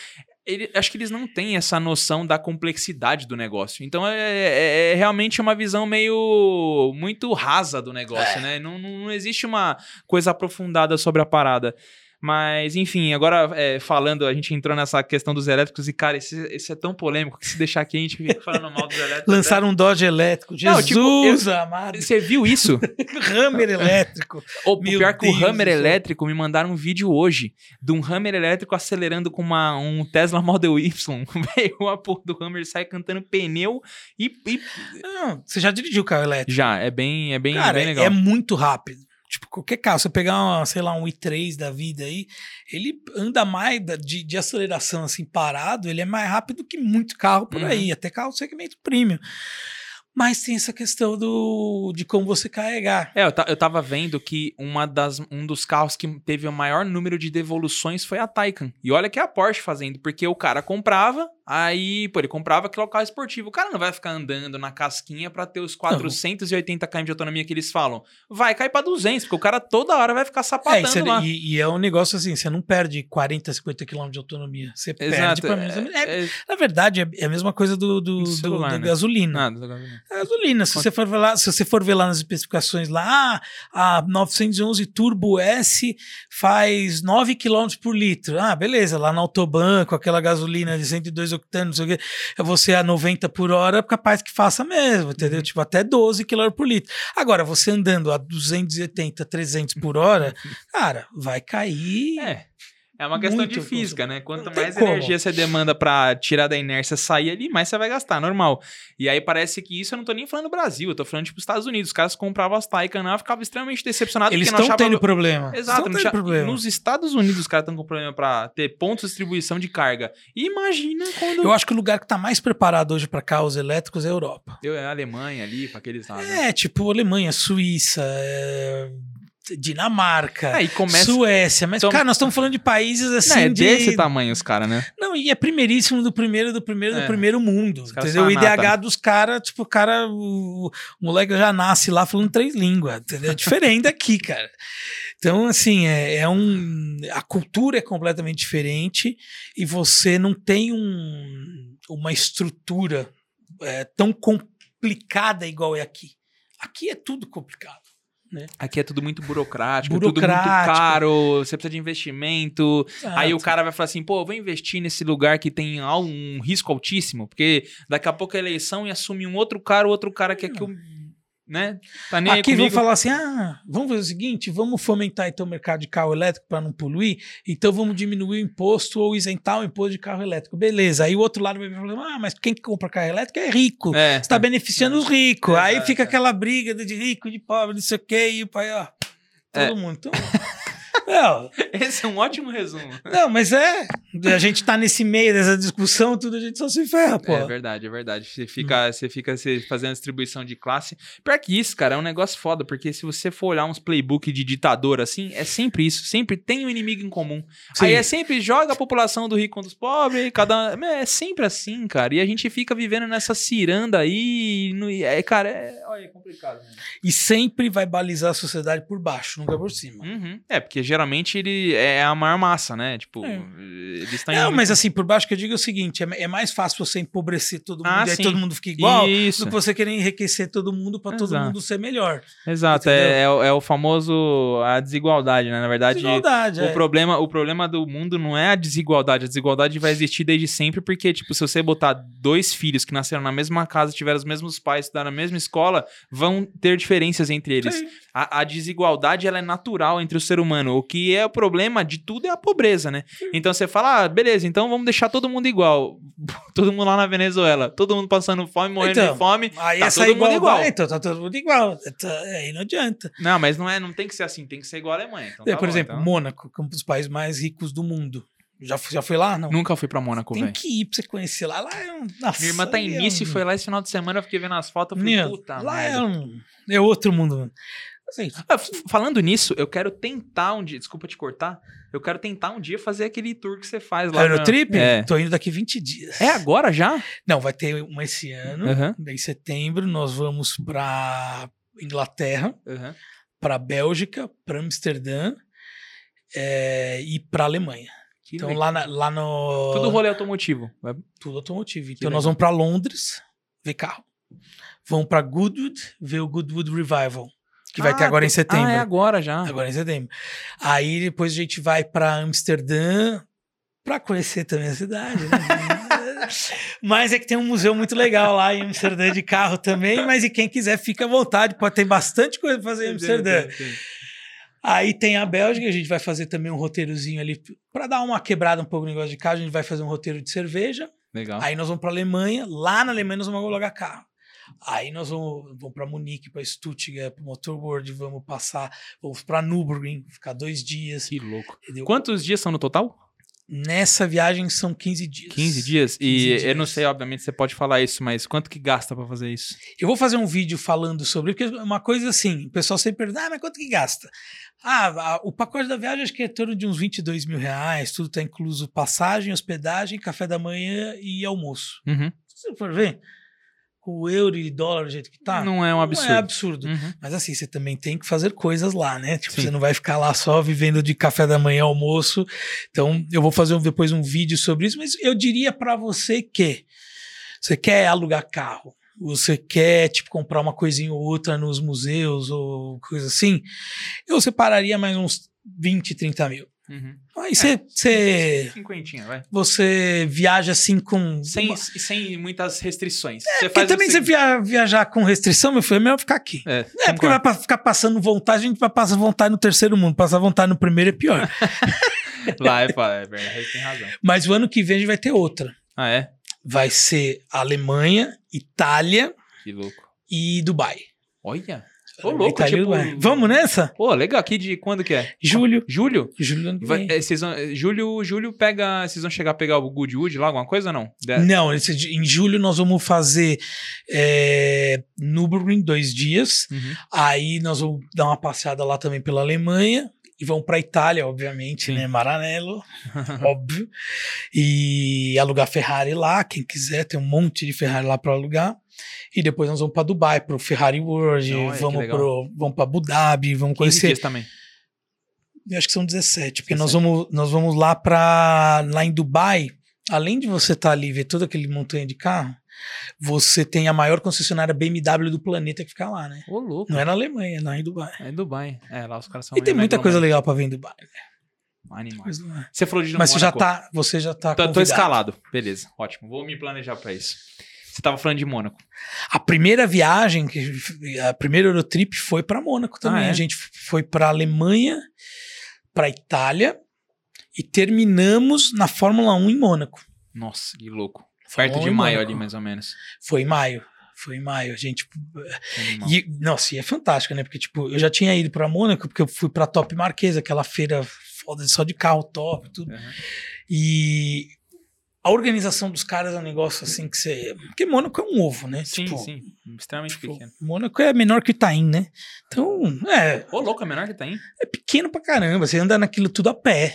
Ele- acho que eles não têm essa noção da complexidade do negócio. Então é, é- é realmente uma visão meio muito rasa do negócio, É. né? Não, não, não existe uma coisa aprofundada sobre a parada. Mas, enfim, agora é, falando, a gente entrou nessa questão dos elétricos e, cara, esse, esse é tão polêmico que se deixar aqui a gente fica falando mal dos elétricos. Lançaram um Dodge elétrico. Não, Jesus tipo, amado. Você viu isso? Hammer elétrico. O Meu pior que o Deus Hammer elétrico me mandaram um vídeo hoje de um Hammer elétrico acelerando com uma, um Tesla Model Y. Veio a porra do Hammer sai cantando pneu e, e- Não, você já dirigiu carro elétrico? já é bem é bem, Cara, bem legal. é muito rápido. Tipo, qualquer carro, você pegar, uma, sei lá, um i3 da vida aí, ele anda mais de, de aceleração assim, parado, ele é mais rápido que muito carro por Uhum. aí, até carro segmento premium. Mas tem essa questão do, de como você carregar. É, eu, eu tava vendo que uma das, um dos carros que teve o maior número de devoluções foi a Taycan. E olha que é a Porsche fazendo, porque o cara comprava, aí, pô, ele comprava aquele carro esportivo. O cara não vai ficar andando na casquinha pra ter os 480 km de autonomia que eles falam. Vai cair pra 200, porque o cara toda hora vai ficar É, sapatando e, você- lá. e- e é um negócio assim, você não perde 40, 50 km de autonomia. Você perde pelo menos. a- é- é, na verdade, é, é a mesma coisa do, do, Do do- celular, da né? gasolina. A gasolina, se você, for ver lá, se você for ver lá nas especificações lá, ah, a 911 Turbo S faz 9 km por litro. Ah, beleza, lá na Autobahn, com aquela gasolina de 102 octanos, não sei o quê, é você a 90 por hora, é capaz que faça mesmo, entendeu? Tipo, até 12 km por litro. Agora, você andando a 280, 300 por hora, cara, vai cair. É. É uma questão de física, né? Quanto Não mais como. energia você demanda pra tirar da inércia sair ali, mais você vai gastar, normal. E aí parece que isso eu não tô nem falando do Brasil, eu tô falando tipo Estados Unidos. Os caras compravam as Taycan lá, ficavam extremamente decepcionados Eles não estão achavam... tendo problema. Exato, não tendo problema. nos Estados Unidos os caras estão com problema pra ter pontos de distribuição de carga. E imagina quando... Eu acho que o lugar que tá mais preparado hoje para carros elétricos é a Europa. Eu, a Alemanha ali, pra aqueles lados. né? É, tipo Alemanha, Suíça, é, Dinamarca, Aí começa... Suécia. Mas, Então- cara, nós estamos falando de países assim. Não, é de... desse tamanho os caras, né? Não, e é primeiríssimo do primeiro, do primeiro, É. do primeiro mundo. Entendeu? O IDH né? dos caras, tipo, o cara, o, o moleque já nasce lá falando três línguas, entendeu? É diferente daqui, cara. Então, assim, é, é um. A cultura é completamente diferente e você não tem um, uma estrutura é, tão complicada igual é aqui. Aqui é tudo complicado. Aqui é tudo muito burocrático, tudo muito Burocrático. caro, você precisa de investimento. Aí o cara vai falar assim, pô, eu vou investir nesse lugar que tem um risco altíssimo, porque daqui a pouco é eleição e assume um outro cara, o outro cara que é que eu, né, tá nem Aqui vão falar assim: ah, vamos fazer o seguinte, vamos fomentar então o mercado de carro elétrico para não poluir, então vamos diminuir o imposto ou isentar o imposto de carro elétrico. Beleza. Aí o outro lado vai falar: ah, mas quem que compra carro elétrico é rico. É, Você está beneficiando os ricos. Aí fica aquela briga de rico, de pobre, não sei o quê, e o pai, ó, todo É. mundo. Então, não, esse é um ótimo resumo. não, mas é. A gente tá nesse meio dessa discussão, tudo a gente só se ferra, pô. É verdade, é verdade. Você Hum. fica, você fica você fazendo distribuição de classe. Pior que isso, cara, é um negócio foda, porque se você for olhar uns playbook de ditador assim, é sempre isso. Sempre tem um inimigo em comum. Sim. Aí é sempre joga a população do rico contra os pobres, cada. É sempre assim, cara. E a gente fica vivendo nessa ciranda aí e aí, cara, é, olha, é complicado. Né? E sempre vai balizar a sociedade por baixo, nunca por cima. Uhum. É, porque geralmente ele é a maior massa, né? Tipo, É. eles estão Não, mas assim, por baixo que eu digo é o seguinte: é, é mais fácil você empobrecer todo mundo Ah, e aí sim. todo mundo fica igual Isso. do que você querer enriquecer todo mundo pra todo mundo ser melhor. Exato, é, é, o- é o famoso a desigualdade, né? Na verdade, Desigualdade, o é. problema, o problema do mundo não é a desigualdade, a desigualdade vai existir desde sempre porque tipo, se você botar dois filhos que nasceram na mesma casa, tiveram os mesmos pais, estudaram na mesma escola, vão ter diferenças entre eles. A, a desigualdade ela é natural entre o ser humano. Que é o problema de tudo é a pobreza, né? Então você fala, ah, beleza, então vamos deixar todo mundo igual. todo mundo lá na Venezuela, todo mundo passando fome, morrendo Então, de fome. Aí Tá essa todo mundo igual. então tá todo mundo igual. Tá- Aí não adianta. Não, mas não é, não tem que ser assim, tem que ser igual a Alemanha. Então É, tá por bom, exemplo, então. Mônaco, que é um dos países mais ricos do mundo. Já, já foi lá? Não. Nunca fui pra Mônaco, Tem velho. que ir pra você conhecer lá. Lá é um. Nossa, Minha irmã tá em é Nice e foi lá esse final de semana, eu fiquei vendo as fotos, eu falei, Menino, puta lá merda. é um. É outro mundo. mano. Assim, Ah, falando nisso, eu quero tentar um dia, desculpa te cortar, eu quero tentar um dia fazer aquele tour que você faz lá. Eurotrip? pra- É. Tô indo daqui 20 dias. É agora já? Não, vai ter uma esse ano. Aham. Em setembro, nós vamos pra Inglaterra, Aham. pra Bélgica, pra Amsterdã é, e pra Alemanha. Que Então legal. lá, na- lá no. Tudo rolê automotivo. Tudo automotivo. Que Então nós legal. vamos pra Londres ver carro. Vamos pra Goodwood ver o Goodwood Revival, que vai ter Ah, agora em setembro. Ah, é agora já. Agora em setembro. Aí depois a gente vai pra Amsterdã pra conhecer também a cidade, né? mas é que tem um museu muito legal lá em Amsterdã de carro também, mas e quem quiser fica à vontade, pode ter bastante coisa pra fazer em Amsterdã. Tem, tem, tem. Aí tem a Bélgica, a gente vai fazer também um roteirozinho ali pra dar uma quebrada um pouco no negócio de carro, a gente vai fazer um roteiro de cerveja. Legal. Aí nós vamos pra Alemanha, lá na Alemanha nós vamos alugar carro. Aí nós vamos, vamos para Munique, para Stuttgart, para Motorworld, vamos passar, vamos para Nürburgring, ficar dois dias. Que louco. entendeu? Quantos dias são no total? Nessa viagem são 15 dias. 15 dias? 15 E eu não dias. sei, obviamente, você pode falar isso, mas quanto que gasta pra fazer isso? Eu vou fazer um vídeo falando sobre, porque é uma coisa assim, o pessoal sempre pergunta, ah, mas quanto que gasta? Ah, o pacote da viagem acho que é em torno de uns 22 mil reais, tudo tá incluso passagem, hospedagem, café da manhã e almoço. Uhum. Se você for ver, o euro e dólar do jeito que tá, não é um absurdo. Não é absurdo. Uhum. Mas assim, você também tem que fazer coisas lá, né? Tipo, Sim. você não vai ficar lá só vivendo de café da manhã, almoço. Então, eu vou fazer um- depois um vídeo sobre isso, mas eu diria pra você que você quer alugar carro, você quer, tipo, comprar uma coisinha ou outra nos museus ou coisa assim, eu separaria mais uns 20, 30 mil. Uhum. Aí você, vai. você viaja assim com... Sem, uma- sem muitas restrições. você Porque também você via- viajar com restrição, meu filho, é melhor ficar aqui. É, É, porque vai pra ficar passando vontade, a gente vai passar vontade no terceiro mundo. Passar vontade no primeiro é pior. Lá é, é verdade, tem razão. Mas o ano que vem a gente vai ter outra. Ah, é? Vai ser Alemanha, Itália Que louco. e Dubai. Olha. Ô, louco, e tipo... Vamos nessa? Pô, legal. Aqui de quando que é? Julho. Julho? Julho Vai, é, vão, é, julho, julho pega. Vocês vão chegar a pegar o Goodwood lá, alguma coisa ou não? De- Não, esse em julho nós vamos fazer é, Nürburgring dois dias. Uhum. Aí nós vamos dar uma passeada lá também pela Alemanha. E vamos para Itália, obviamente, Sim. né? Maranello, óbvio. E alugar Ferrari lá, quem quiser, tem um monte de Ferrari lá para alugar. E depois nós vamos para Dubai, pro Ferrari World, vamos pro vamos para Abu Dhabi, vamos 15 conhecer. dias também. Eu acho que são 17, porque nós 17. vamos nós vamos lá para lá em Dubai. Além de você estar ali e ver todo aquele montanha de carro, você tem a maior concessionária BMW do planeta que fica lá, né? Ô, louco. Não é na Alemanha, é em Dubai. É em Dubai. É, lá os caras são. E tem muita coisa legal para ver em Dubai. né? Animal. Lá. Você falou de Mas você já tá, você já tá Tô, tô escalado. Beleza, ótimo. Vou me planejar pra isso. Você tava falando de Mônaco. A primeira viagem, a primeira Eurotrip foi para Mônaco também. Ah, é? A gente foi para Alemanha, para Itália e terminamos na Fórmula 1 em Mônaco. Nossa, que louco. Fórmula Perto de 1 em maio Mônaco. ali, mais ou menos. Foi em maio. Foi em maio. A gente Animal. E, nossa, e é fantástico, né? Porque, tipo, eu já tinha ido pra Mônaco, porque eu fui pra Top Marquesa, aquela feira foda só de carro top, tudo. Uhum. E a organização dos caras é um negócio assim que você. Porque Mônaco é um ovo, né? Sim, Tipo, sim. Extremamente tipo, pequeno. Mônaco é menor que Itaim, né? Então, é, Ô, louco, é menor que tá aí? é pequeno pra caramba. Você anda naquilo tudo a pé.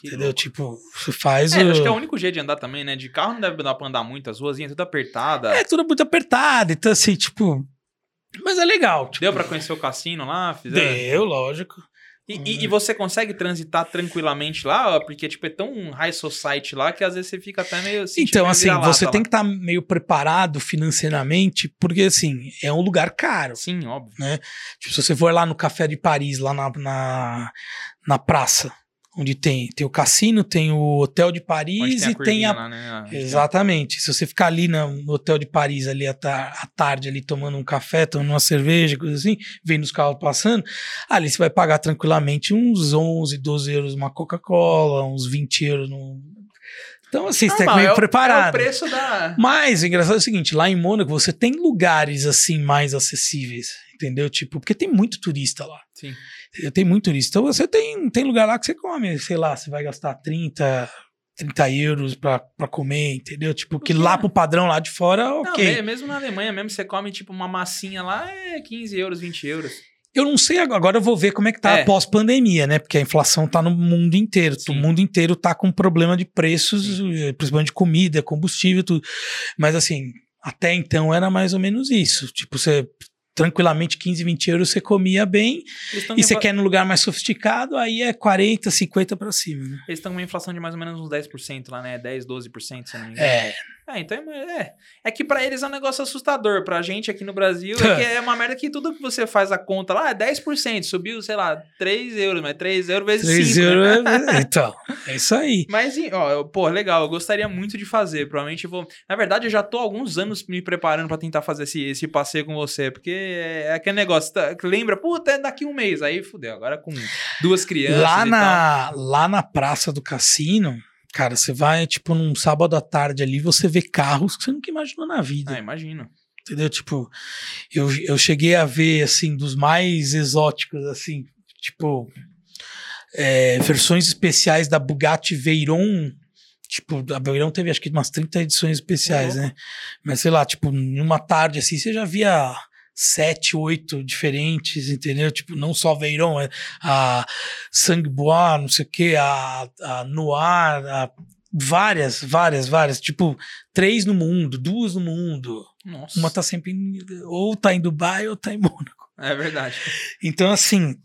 Que entendeu? louco. Tipo, você faz É, o... acho que é o único jeito de andar também, né? De carro não deve dar pra andar muito, as ruazinhas tudo apertada. É tudo muito apertado, então assim, tipo... Mas é legal. Tipo, Deu pra conhecer o cassino lá? Fizeram? Deu, lógico. E, e- e você consegue transitar tranquilamente lá? Porque, tipo, é tão high society lá que às vezes você fica até meio... sentindo Então, meio assim, você lá. tem que estar meio preparado financeiramente, porque, assim, é um lugar caro. Sim, óbvio. Tipo, se você for lá no Café de Paris, lá na, na, na praça, onde tem, tem o cassino, tem o Hotel de Paris tem e tem a. lá, né? A região. Exatamente. Se você ficar ali no Hotel de Paris, ali à, ta- à tarde, ali tomando um café, tomando uma cerveja, coisa assim, vendo os carros passando, ali você vai pagar tranquilamente uns 11, 12 euros uma Coca-Cola, uns 20 euros no. Então, assim, você tem que Normal, meio é preparado. É o preço da... Mas o engraçado é o seguinte, lá em Mônaco você tem lugares assim mais acessíveis, entendeu? Tipo, porque tem muito turista lá. Sim. Tem muito turista. Então você tem, tem lugar lá que você come, sei lá, você vai gastar 30, 30 euros pra, pra comer, entendeu? Tipo, que lá pro padrão lá de fora, Não, ok. me- mesmo na Alemanha, mesmo você come, tipo, uma massinha lá, é 15 euros, 20 euros. Eu não sei agora, agora eu vou ver como é que tá É. após pandemia, né? Porque a inflação tá no mundo inteiro. Sim. O mundo inteiro tá com problema de preços, eh, principalmente de comida, combustível, tudo. Mas assim, até então era mais ou menos isso. Tipo, você tranquilamente 15, 20 euros você comia bem. E você quer num lugar mais sofisticado, aí é 40, 50 pra cima, né? Eles estão com uma inflação de mais ou menos uns 10% lá, né? 10, 12%, se não me engano. É, É, então é, é. É que pra eles é um negócio assustador. Pra gente aqui no Brasil é, que é uma merda que tudo que você faz a conta lá é 10%. Subiu, sei lá, 3 euros, mas 3 euros vezes 3 5. euros. Né? é- Então, é isso aí. Mas, ó, pô, legal, eu gostaria muito de fazer. Provavelmente vou. Na verdade, eu já tô há alguns anos me preparando pra tentar fazer esse, esse passeio com você. Porque é aquele negócio, tá, que lembra, puta, é daqui um mês. Aí fudeu, agora com duas crianças. Lá e tal. na, lá na praça do cassino, cara, você vai, tipo, num sábado à tarde ali, você vê carros que você nunca imaginou na vida. Ah, imagino. Entendeu? Tipo, eu, eu cheguei a ver, assim, dos mais exóticos, assim, tipo, é, versões especiais da Bugatti Veyron. Tipo, a Veyron teve acho que umas 30 edições especiais, né? Mas sei lá, tipo, em uma tarde assim, você já via sete, oito diferentes, entendeu? Tipo, não só Veyron, é a Sanguebois, não sei o que, a, a Noir, a várias, várias, várias, tipo, três no mundo, duas no mundo. Nossa. Uma tá sempre em, ou tá em Dubai ou tá em Mônaco. É verdade. Então, assim,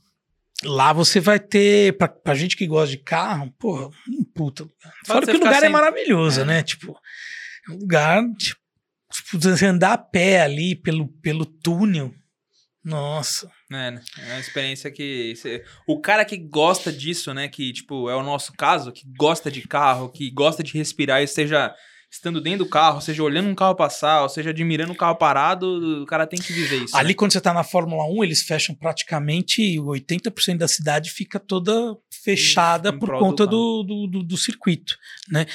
lá você vai ter, pra, pra gente que gosta de carro, porra, um puta lugar. Fora que o lugar é maravilhoso, É. né? Tipo, é um lugar, tipo, andar a pé ali pelo, pelo túnel. Nossa. É, né? é uma experiência que. cê- o cara que gosta disso, né? Que, tipo, é o nosso caso, que gosta de carro, que gosta de respirar, e seja estando dentro do carro, seja olhando um carro passar, ou seja admirando o carro parado, o cara tem que viver isso. Ali, né? quando você tá na Fórmula 1, eles fecham praticamente 80% da cidade fica toda fechada Em por conta do, do, do, do circuito, né?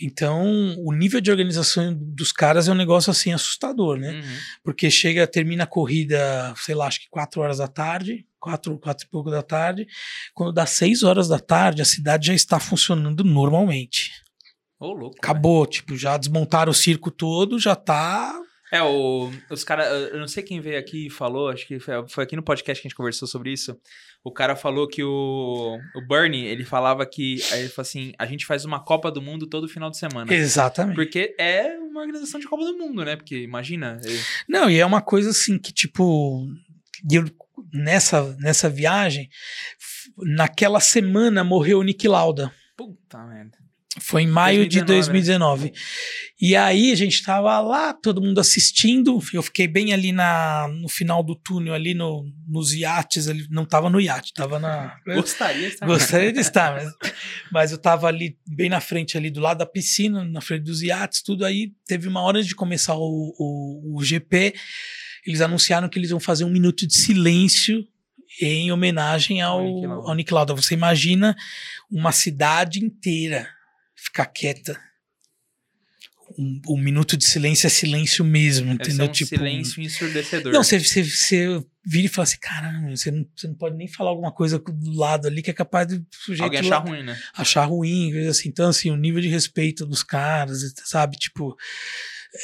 Então, o nível de organização dos caras é um negócio assim assustador, né? Uhum. Porque chega, termina a corrida, sei lá, acho que 4 horas da tarde, quatro, quatro e pouco da tarde. Quando dá 6 horas da tarde, a cidade já está funcionando normalmente. Ô, louco. Acabou, tipo, já desmontaram o circo todo, já tá. É, o, os caras. Eu não sei quem veio aqui e falou, acho que foi, foi aqui no podcast que a gente conversou sobre isso. O cara falou que o, o Bernie, ele falava que. Aí ele falou assim: a gente faz uma Copa do Mundo todo final de semana. Exatamente. Porque é uma organização de Copa do Mundo, né? Porque imagina. ele- Não, e é uma coisa assim que, tipo, eu- nessa, nessa viagem, naquela semana morreu o Nick Lauda. Puta merda. Foi em maio de 2019, 2019. E aí a gente tava lá, todo mundo assistindo. Eu fiquei bem ali na, no final do túnel, ali no, nos iates. Ali, não tava no iate, tava na. Gostaria de estar Gostaria de estar, mas, mas eu tava ali bem na frente, ali do lado da piscina, na frente dos iates, tudo aí. Teve uma hora de começar o, o, o GP, eles anunciaram que eles vão fazer um minuto de silêncio em homenagem ao, ao Nick Lauda. Você imagina uma cidade inteira ficar quieta. Um, um minuto de silêncio é silêncio mesmo, Deve ser entendeu? um tipo, silêncio ensurdecedor. não, você, você, você vira e fala assim, caramba, você não, você não pode nem falar alguma coisa do lado ali que é capaz de sujeito Alguém achar ruim, né? achar ruim, assim. Então, assim, o nível de respeito dos caras, sabe? Tipo,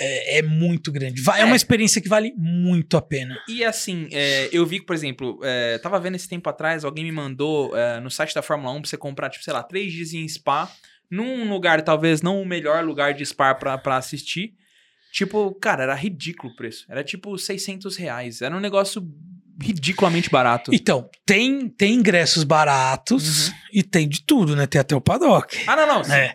é, é muito grande. É. É. uma experiência que vale muito a pena. E assim, é, eu vi que, por exemplo, é, tava vendo esse tempo atrás, alguém me mandou é, no site da Fórmula 1 pra você comprar, tipo, sei lá, três dias em Spa, num lugar, talvez não o melhor lugar de Spa pra, pra assistir. Tipo, cara, era ridículo o preço. Era tipo 600 reais. Era um negócio ridiculamente barato. Então, tem, tem ingressos baratos Uhum. e tem de tudo, né? Tem até o paddock. Ah, não, não. sim. É.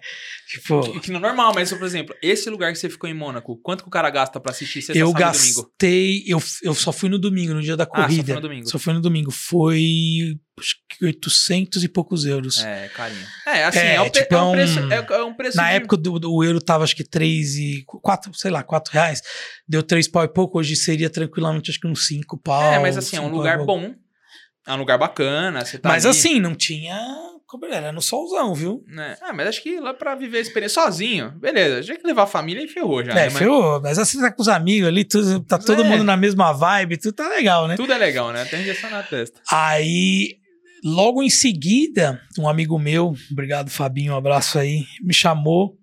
Tipo, Que, que não é normal, mas, por exemplo, esse lugar que você ficou em Mônaco, quanto que o cara gasta pra assistir sexta, eu e domingo? gastei. Eu, eu só fui no domingo, no dia da Ah, só foi corrida. no domingo. Só fui no domingo. Foi 800 e poucos euros. É, carinho. É, assim, É, é, um, tipo, é um é um- preço. É, é um preço Na de- época do, do- euro tava acho que 3 e 4, sei lá, 4 reais. Deu 3 pau e pouco. Hoje seria tranquilamente acho que uns 5 pau. É, mas assim, é um lugar bom. É um lugar bacana. Você tá mas ali, assim, não tinha. Era no solzão, viu? né? Ah, mas acho que lá pra viver a experiência sozinho, beleza. Já que levar a família e ferrou já, É, né? Mas ferrou. Mas assim, tá com os amigos ali, tudo- tá todo É. mundo na mesma vibe, tudo tá legal, né? tudo é legal, né? Tem injeção na testa. Aí, logo em seguida, um amigo meu, obrigado Fabinho, um abraço aí, me chamou.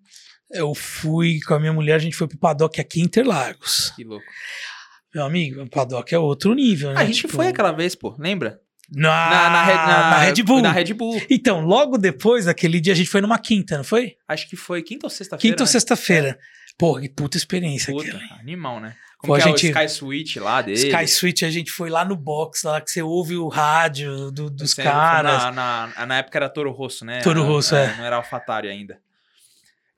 Eu fui com a minha mulher, a gente foi pro paddock aqui em Interlagos. Que louco. Meu amigo, o paddock é outro nível, né? a gente Tipo, foi aquela vez, pô, lembra? na, Na, na, Red- na- na Red Bull. Na Red Bull. Então, logo depois daquele dia, a gente foi numa quinta, não foi? Acho que foi quinta ou sexta-feira. Quinta ou né? sexta-feira. Porra, que puta experiência Puta, aquela. animal, né? Pô, Como a que é gente- o Sky Switch lá dele? Sky Switch, a gente foi lá no box, lá que você ouve o rádio do- dos caras. Na, na, na época era Toro Rosso, né? Toro Rosso, é. Não era Alphatari ainda.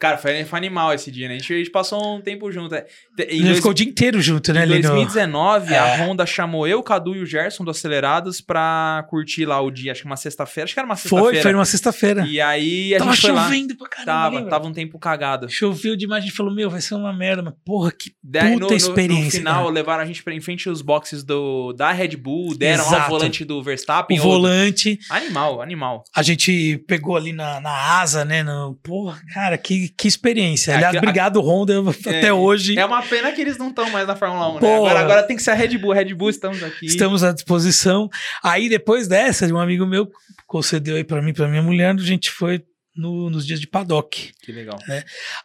Cara, foi, foi animal esse dia, né? A gente, a gente passou um tempo junto. é. Em A gente dois- ficou o dia inteiro junto, né? Em ali no- 2019, a É. Honda chamou eu, o Cadu e o Gerson do Acelerados pra curtir lá o dia, acho que uma sexta-feira. Acho que era uma Foi, sexta-feira. foi numa sexta-feira. E aí a Tava gente foi lá. chovendo pra caramba. Tava, lembra? tava um tempo cagado. Choveu demais, a gente falou, meu, vai ser uma merda. Mas, porra, que puta experiência. No final, cara. levaram a gente pra, em frente aos boxes do, da Red Bull, deram lá o Exato. volante do Verstappen. o outro- volante, Animal, animal. a gente pegou ali na, na asa, né? No, porra, cara, que, que experiência. É, Aliás, aqui- obrigado, Honda, até hoje. É uma pena que eles não estão mais na Fórmula 1, né? Pô. Agora, agora tem que ser a Red Bull. Red Bull, estamos aqui. Estamos à disposição. Aí, depois dessa, um amigo meu concedeu aí pra mim, pra minha mulher, a gente foi no- nos dias de paddock. Que legal.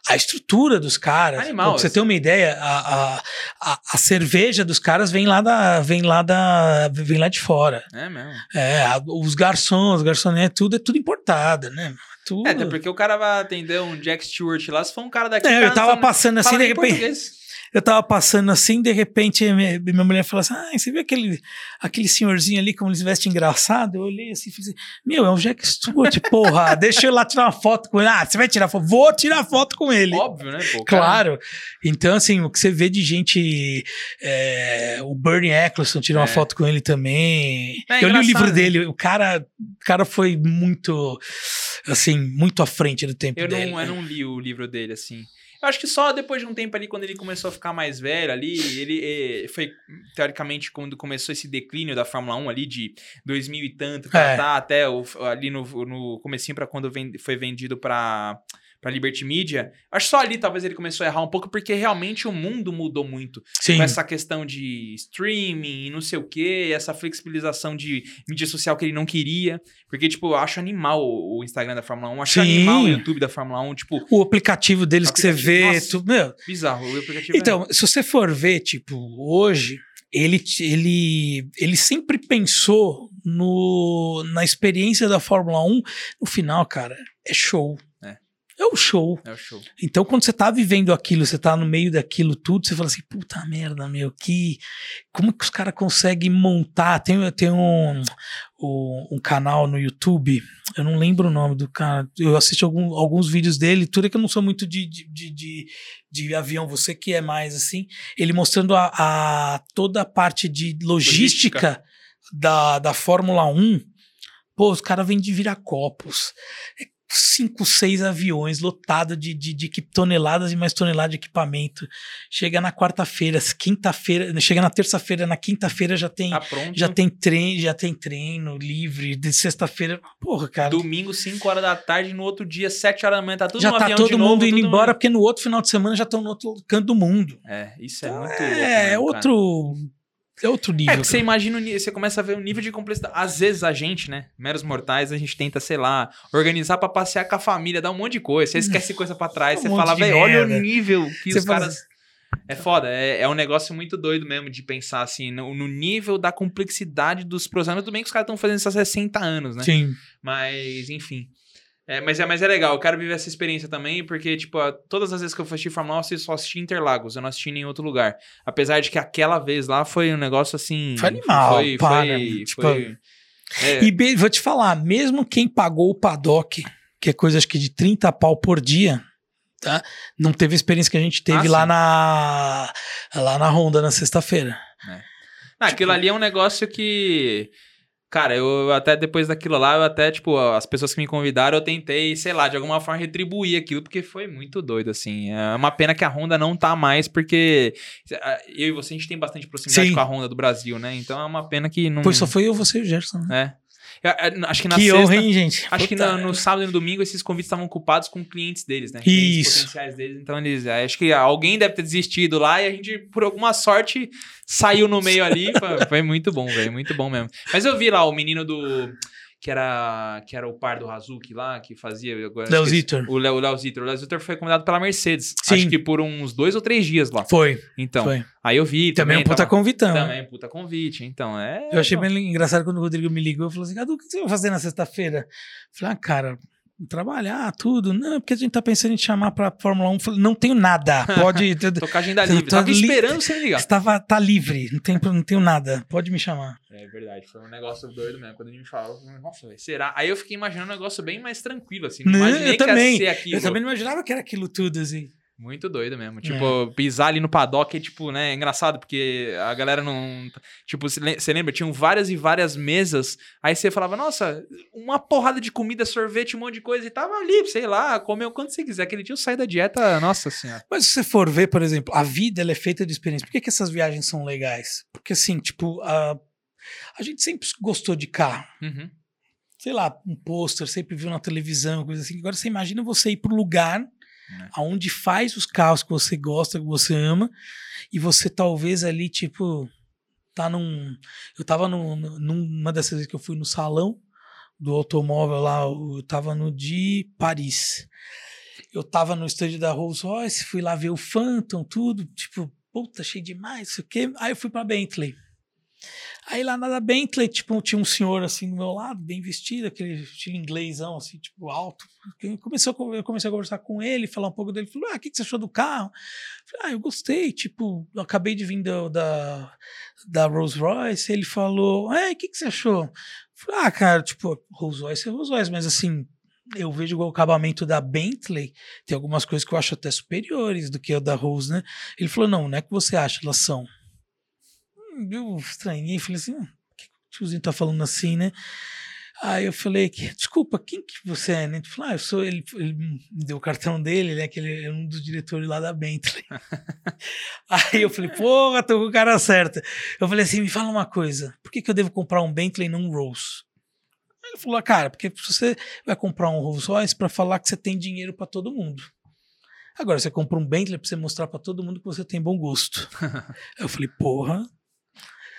A estrutura dos caras, Animal, pra você assim. ter uma ideia, a, a, a, a cerveja dos caras vem lá da, vem lá da, vem lá de fora. É mesmo. É, a- os garçons, garçonetes, tudo é tudo importado, né? Tudo. É, até porque o cara vai atender um Jack Stewart lá, se for um cara daqui. É, eu tava passando assim, de repente. Eu tava passando assim, de repente minha, minha mulher falou assim: Ah, você viu aquele, aquele senhorzinho ali como eles vestem engraçado? Eu olhei assim e fiz assim, Meu, é o Jack Stewart, porra, deixa eu ir lá tirar uma foto com ele. Ah, você vai tirar foto? Vou tirar foto com ele. Óbvio, né? Pô, Claro. Então, assim, o que você vê de gente. é, o Bernie Eccleston tirou uma É. foto com ele também. É eu li o livro né? dele. O cara, o cara foi muito. Assim, muito à frente do tempo Eu dele. não, eu não li o livro dele, assim. Eu acho que só depois de um tempo ali, quando ele começou a ficar mais velho ali, ele foi, teoricamente, quando começou esse declínio da Fórmula 1 ali, de 2000 e tanto, É. tá, até o, ali no, no comecinho pra quando ven- foi vendido pra, pra Liberty Media. Acho que só ali talvez ele começou a errar um pouco, porque realmente o mundo mudou muito. Sim. Com essa questão de streaming e não sei o que, essa flexibilização de mídia social que ele não queria. Porque, tipo, eu acho animal o Instagram da Fórmula 1, acho Sim. animal o YouTube da Fórmula 1, tipo, O aplicativo deles que você vê. Aplicativo, tu- meu, bizarro. O aplicativo é- então, se você for ver, tipo, hoje, ele, ele, ele sempre pensou no, na experiência da Fórmula 1. No final, cara, é show. É. O show. é o show. Então, quando você tá vivendo aquilo, você tá no meio daquilo tudo, você fala assim, puta merda, meu, que. Como que os caras conseguem montar? Tem, tem um, um, um canal no YouTube, eu não lembro o nome do cara. Eu assisti algum- alguns vídeos dele, tudo é que eu não sou muito de, de, de, de, de avião, você que é mais assim. Ele mostrando a, a- toda a parte de logística, Logística. Da, da Fórmula 1. Pô, os caras vêm de Viracopos. É cinco, seis aviões lotados de, de, de toneladas e mais toneladas de equipamento. Chega na quarta-feira, quinta-feira, chega na terça-feira, na quinta-feira já tem, Tá já tem treino, já tem treino livre, de sexta-feira, porra, cara. Domingo, 5 horas da tarde, no outro dia, 7 horas da manhã, tá tudo já tá todo mundo novo, indo embora, porque no outro final de semana já estão no outro canto do mundo. É, isso é Então, muito louco. é, mesmo, é cara. outro. É outro nível. É, porque você imagina, você começa a ver o nível de complexidade. Às vezes a gente, né, meros mortais, a gente tenta, sei lá, organizar pra passear com a família, dar um monte de coisa. Você esquece coisa pra trás, Um você fala, velho, olha o nível que Você os fala caras. É foda, é, é um negócio muito doido mesmo de pensar assim, no, no nível da complexidade dos processos. Tudo bem que os caras estão fazendo isso há 60 anos, né? Sim. Mas, enfim. É, mas, é, mas é legal, eu quero viver essa experiência também, porque, tipo, a- todas as vezes que eu assisti Fórmula 1, eu só assisti Interlagos, eu não assisti em nenhum outro lugar. Apesar de que aquela vez lá foi um negócio assim. Foi animal, Foi. para, foi, tipo, foi- é, E vou te falar, mesmo quem pagou o paddock, que é coisa acho que de 30 pau por dia, tá? Não teve a experiência que a gente teve Ah, lá sim. na lá na Honda na sexta-feira. Ah, aquilo ali é um negócio que. Cara, eu até depois daquilo lá, eu até, tipo, as pessoas que me convidaram, eu tentei, sei lá, de alguma forma retribuir aquilo, porque foi muito doido, assim. É uma pena que a Honda não tá mais, porque eu e você, a gente tem bastante proximidade Sim. com a Honda do Brasil, né? Então é uma pena que não. Pois só foi eu, você e o Gerson. Né? É. Eu, eu, acho que na Que sexta. honra, hein, gente? Acho que Puta, no, sábado e no domingo esses convites estavam ocupados com clientes deles, né? Isso. Clientes potenciais deles. Então eles. Acho que alguém deve ter desistido lá e a gente, por alguma sorte, saiu no meio ali. Foi- Foi muito bom, velho. Muito bom mesmo. Mas eu vi lá o menino do. Que era, que era o par do Hazuki lá, que fazia. Léo. Zitor. O Léo, Léo Zitor. O Léo Zitor foi convidado pela Mercedes. Sim. Acho que por uns dois ou três dias lá. Foi, Então. foi. Aí eu vi. Também um puta tava- convitão. né? Também, puta convite. Então, é. Eu achei bem engraçado quando o Rodrigo me ligou e falou assim: Cadu, o que você vai fazer na sexta-feira? Falei, ah, cara, trabalhar, tudo. Não, porque a gente tá pensando em te chamar pra Fórmula 1. Eu Falei, não tenho nada. Pode. Tô com a agenda livre. tô Tava li- esperando você me ligar. Estava, tá livre, não, tem, não tenho nada. Pode me chamar. É verdade, foi um negócio doido mesmo. Quando ele me falou, nossa, será? Aí eu fiquei imaginando um negócio bem mais tranquilo, assim. Não, Não, imaginei eu que também. ia ser aquilo. Eu também não imaginava que era aquilo tudo, assim. Muito doido mesmo. Tipo, pisar ali no paddock é, tipo, né, é engraçado, porque a galera não. Tipo, você lembra? Tinham várias e várias mesas. Aí você falava, nossa, uma porrada de comida, sorvete, um monte de coisa. E tava ali, sei lá, comeu quanto você quiser. Aquele dia eu saí da dieta, nossa senhora. Mas se você for ver, por exemplo, a vida ela é feita de experiência. Por que, que essas viagens são legais? Porque, assim, tipo, a, a gente sempre gostou de carro. Uhum. sei lá, um pôster, sempre viu na televisão, coisa assim. Agora você imagina você ir pro lugar É. aonde faz os carros que você gosta, que você ama, e você talvez ali, tipo, tá num. Eu tava num- numa dessas vezes que eu fui no salão do automóvel lá, eu tava no de Paris. Eu tava no estande da Rolls Royce, fui lá ver o Phantom, tudo, tipo, puta, achei demais, isso aqui. Aí eu fui pra Bentley. Aí lá na da Bentley, tipo, tinha um senhor assim do meu lado, bem vestido, aquele estilo inglêsão, assim, tipo, alto. Que Começou, a eu comecei a conversar com ele, falar um pouco dele. Falou, ah, o que, você achou do carro? Falei, ah, eu gostei, tipo, eu acabei de vir do- da, da Rolls Royce. Ele falou, é, o que, que você achou? Falei, ah, cara, tipo, Rolls Royce é Rolls Royce, mas assim, eu vejo o acabamento da Bentley, tem algumas coisas que eu acho até superiores do que a da Rolls, né? Ele falou, não, não é que você acha, elas são. Eu estranhei, falei assim, por que o tiozinho tá falando assim, né? Aí eu falei, desculpa, quem que você é, né? Ele falou, ah, eu sou, ele, ele me deu o cartão dele, né, ele é um dos diretores lá da Bentley. Aí eu falei, porra, tô com o cara certo. Eu falei assim, me fala uma coisa, por que, que eu devo comprar um Bentley e não um Rolls? Aí ele falou, ah, cara, porque você vai comprar um Rolls Royce para falar que você tem dinheiro para todo mundo. Agora, você compra um Bentley para você mostrar para todo mundo que você tem bom gosto. Eu falei, porra,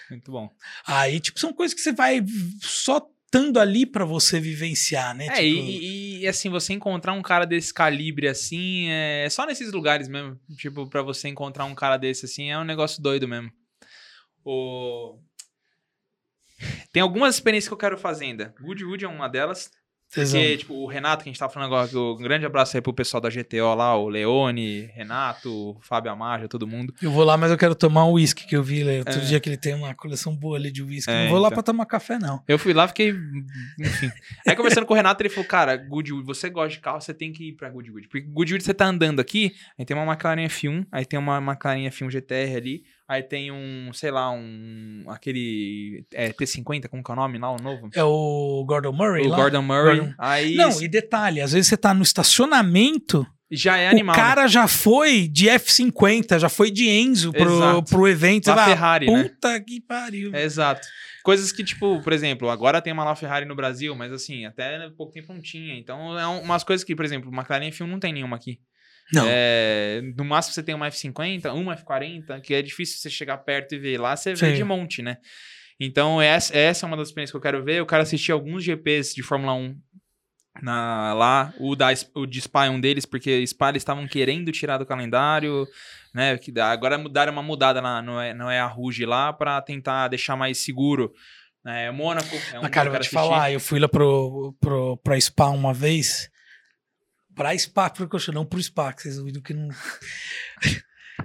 Muito bom. Aí, tipo, são coisas que você vai só estando ali pra você vivenciar, né? É, tipo, e, e, assim, você encontrar um cara desse calibre assim, é só nesses lugares mesmo. Tipo, pra você encontrar um cara desse assim, é um negócio doido mesmo. O... Tem algumas experiências que eu quero fazer ainda. Goodwood é uma delas. Porque, tipo, o Renato, que a gente tava falando agora, um grande abraço aí pro pessoal da GTO lá, o Leone, Renato, o Fábio Amaja, todo mundo. Eu vou lá, mas eu quero tomar um uísque que eu vi lá outro É. dia que ele tem uma coleção boa ali de uísque. É, não vou lá então. pra tomar café, não. Eu fui lá, fiquei. Enfim. Aí conversando com o Renato, ele falou: Cara, Goodwood, você gosta de carro, você tem que ir pra Goodwood. Porque Goodwood você tá andando aqui, aí tem uma McLaren F1, aí tem uma McLaren F1 GTR ali, aí tem um, sei lá, um. aquele. É, T50, como que é o nome lá, o novo? É o Gordon Murray O lá? Gordon Murray. Gordon- Aí Não, e detalhe, às vezes você tá no estacionamento, já é animal. o cara já foi de F50, já foi de Enzo pro, Exato. pro evento. né? Fala, Ferrari, né? Puta que pariu. Exato. Coisas que, tipo, por exemplo, agora tem uma La Ferrari no Brasil, mas assim, até pouco tempo não tinha. Então, é um- umas coisas que, por exemplo, McLaren F1 não tem nenhuma aqui. Não. É, no máximo você tem uma F50, uma F40, que é difícil você chegar perto e ver. Lá você vê Sim. de monte, né? Então, essa, essa é uma das experiências que eu quero ver. Eu quero assistir alguns GPs de Fórmula 1 na, lá. O, da, o de Spa é um deles, porque Spa eles estavam querendo tirar do calendário, né? Que agora mudaram uma mudada lá, não é, não é a Ruge lá, pra tentar deixar mais seguro. É, Mônaco é um que cara, eu vou te assistir. falar, eu fui lá pro, pro, pra Spa uma vez. Pra Spa, pro coxa, não pro Spa, que vocês ouviram que não.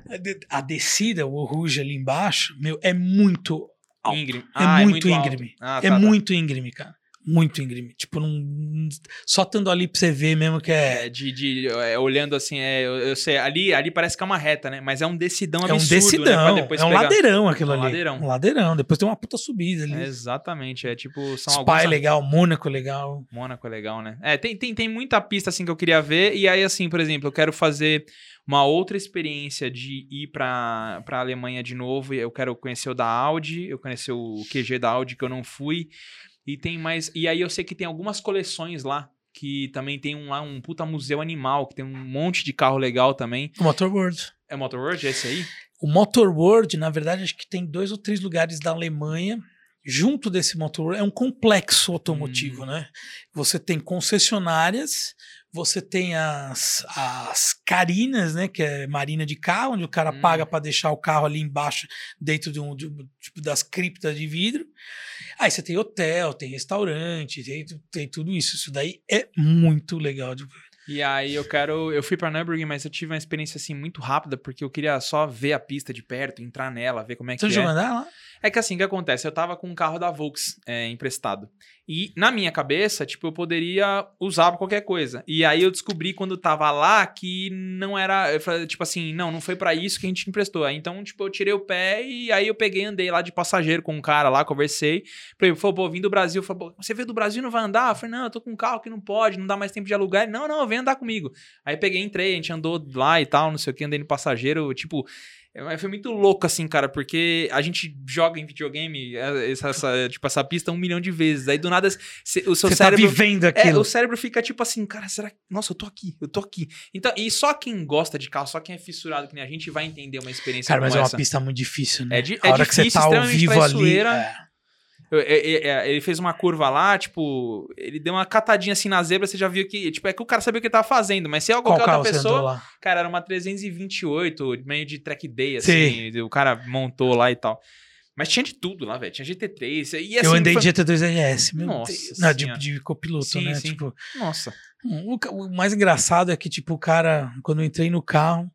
A de- A descida, o Ruge ali embaixo, meu, é muito. alto. Íngreme. É Ah, muito alto. íngreme. Ah, é tá, tá. muito íngreme, cara. Muito íngreme. Tipo, não. Só estando ali pra você ver mesmo que é. É, de, de- é, olhando assim, é, eu, eu sei, ali, ali parece que é uma reta, né? Mas é um decidão É um absurdo, né? Decidão. depois é um pegar- ladeirão aquilo É um ali. ladeirão. Um ladeirão. Depois tem uma puta subida ali. É, exatamente, é tipo, são Spa é alguns... legal, Mônaco é legal. Mônaco é legal, né? É, tem, tem, tem muita pista assim que eu queria ver. E aí, assim, por exemplo, eu quero fazer uma outra experiência de ir pra, pra Alemanha de novo. Eu quero conhecer o da Audi, eu conhecer o QG da Audi que eu não fui. E tem mais. E aí eu sei que tem algumas coleções lá. Que também tem um, lá um puta museu animal, que tem um monte de carro legal também. O Motor World. É Motor World? É esse aí? O Motor World, na verdade, acho que tem dois ou três lugares da Alemanha. Junto desse Motor World, é um complexo automotivo, né? Você tem concessionárias, você tem as, as carinas, né? Que é marina de carro, onde o cara Hum. paga para deixar o carro ali embaixo, dentro de um, de um- tipo das criptas de vidro. Aí você tem hotel, tem restaurante, tem, tem tudo isso. Isso daí é muito legal de ver. E aí eu quero. Eu fui pra Nürburgring, mas eu tive uma experiência assim muito rápida, porque eu queria só ver a pista de perto, entrar nela, ver como é que Você é. já andar lá? É que assim, o que acontece? Eu tava com um carro da Volks é, emprestado. E na minha cabeça, tipo, eu poderia usar pra qualquer coisa. E aí eu descobri quando tava lá que não era. Tipo assim, não, não foi pra isso que a gente emprestou. Aí, Então, tipo, eu tirei o pé e aí eu peguei andei lá de passageiro com um cara lá, conversei. Falei, falou, pô, vim do Brasil. Falei, você veio do Brasil não vai andar? Eu falei, não, eu tô com um carro que não pode, não dá mais tempo de alugar. Ele, não, não, vem andar comigo. Aí peguei, entrei, a gente andou lá e tal, não sei o que, andei no passageiro, tipo. É, Foi muito louco, assim, cara, porque a gente joga em videogame é, essa, essa- tipo, essa pista um milhão de vezes. Aí do nada cê- o seu Você tá cérebro. vivendo É, aquilo. o cérebro fica tipo assim, cara, será que. Nossa, eu tô aqui, eu tô aqui. Então, e só quem gosta de carro, só quem é fissurado que nem a gente vai entender uma experiência Cara, mas como é uma essa. pista muito difícil, né? É, di- a é hora que você difícil, tá ao vivo ali. é. É- é- é, ele fez uma curva lá, tipo, ele deu uma catadinha assim na zebra, você já viu que, tipo, é que o cara sabia o que ele tava fazendo, mas se é Qual qualquer carro outra pessoa, cara, era uma 328, meio de track day, assim, o cara montou lá e tal. Mas tinha de tudo lá, velho, tinha GT3, e assim... eu andei foi- de GT2 RS, meu Nossa Deus. Não, de, de copiloto, Sim, né? sim. Tipo, Nossa, o, o mais engraçado é que, tipo, o cara, quando eu entrei no carro,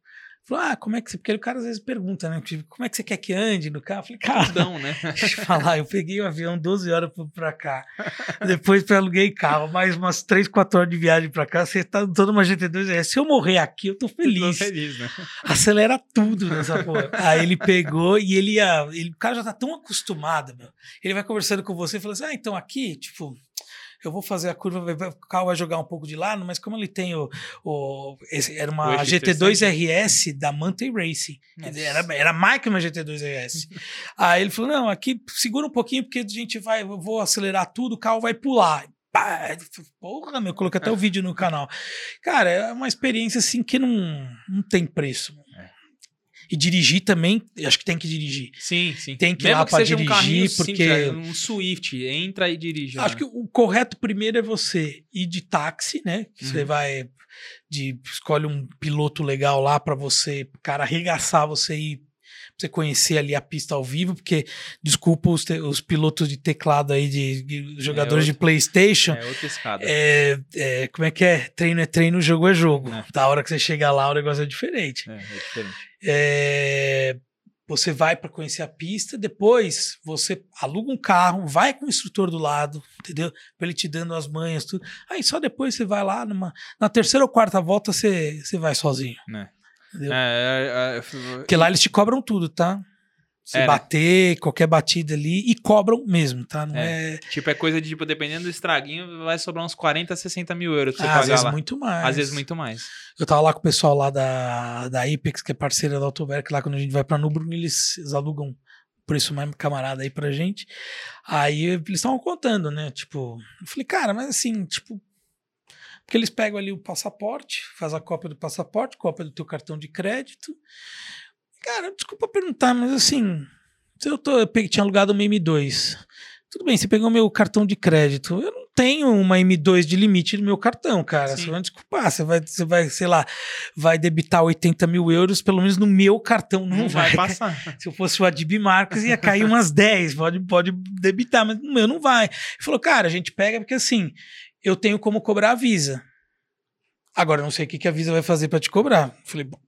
falou, ah, como é que você... Porque o cara às vezes pergunta, né? Tipo, como é que você quer que ande no carro? Eu falei, cara, tudão, né? deixa eu falar, eu peguei o avião 12 horas pra cá. Depois aluguei carro, mais umas 3, 4 horas de viagem pra cá. Você tá toda uma GT2 RS. Se eu morrer aqui, eu tô Tô feliz. feliz, né? acelera tudo nessa porra. Aí ele pegou e ele ia. Ele, o cara já tá tão acostumado, meu. Ele vai conversando com você e fala assim: ah, então aqui, tipo. Eu vou fazer a curva, o carro vai jogar um pouco de lado, mas como ele tem o. o esse, era uma eixo GT2 RS da Mantei Racing. Era, era mais que uma GT2 RS. Aí ele falou: não, aqui segura um pouquinho, porque a gente vai. Eu vou acelerar tudo, o carro vai pular. Pá, Porra, meu, eu coloquei até o vídeo no canal. Cara, é uma experiência assim que não, não tem preço. É. E dirigir também, acho que tem que dirigir. Sim, sim. Tem que ir Mesmo lá um dirigir, carrinho porque- simples, um Swift, entra e dirige. Acho lá. que o correto primeiro é você ir de táxi, né? Que Você Uhum. vai de escolhe um piloto legal lá pra você, cara, arregaçar você ir você conhecer ali a pista ao vivo, porque desculpa os, te- os pilotos de teclado aí de, de jogadores de outro- PlayStation. É outra escada. É, é, como é que é? Treino é treino, jogo é jogo. É. Da hora que você chega lá, o negócio é diferente. É, é diferente. É, você vai para conhecer a pista, depois você aluga um carro, vai com o instrutor do lado, entendeu? Pra ele te dando as manhas, tudo. Aí só depois você vai lá, numa, na terceira ou quarta volta você, você vai sozinho. Né? Entendeu? É, é, é, Porque lá eles te cobram tudo, tá? Se É, né? bater, qualquer batida ali, e cobram mesmo, tá? Não é. Tipo, é coisa de, tipo, dependendo do estraguinho, vai sobrar uns 40, 60 mil euros pra você Ah, às pagar vezes lá. muito mais. Às vezes muito mais. Eu tava lá com o pessoal lá da, da Apex, que é parceira da Autoverk, lá quando a gente vai pra Nürburgring, eles, eles alugam preço mais camarada aí pra gente. Aí eles estavam contando, né? Tipo, eu falei, cara, mas assim, tipo. Porque eles pegam ali o passaporte, faz a cópia do passaporte, cópia do teu cartão de crédito. Cara, desculpa perguntar, mas assim, se eu, tô, eu peguei, tinha alugado uma M2. Tudo bem, você pegou meu cartão de crédito. Eu não tenho uma M2 de limite no meu cartão, cara. Sim. Você vai desculpar, você vai, você vai, sei lá, vai debitar 80 mil euros, pelo menos no meu cartão não, Não vai. vai passar. Se eu fosse o Adib Marques, ia cair umas 10, pode, pode debitar, mas no meu não vai. Ele falou, cara, a gente pega porque assim, eu tenho como cobrar a Visa. Agora, eu não sei o que, que a Visa vai fazer pra te cobrar. Eu falei, bom,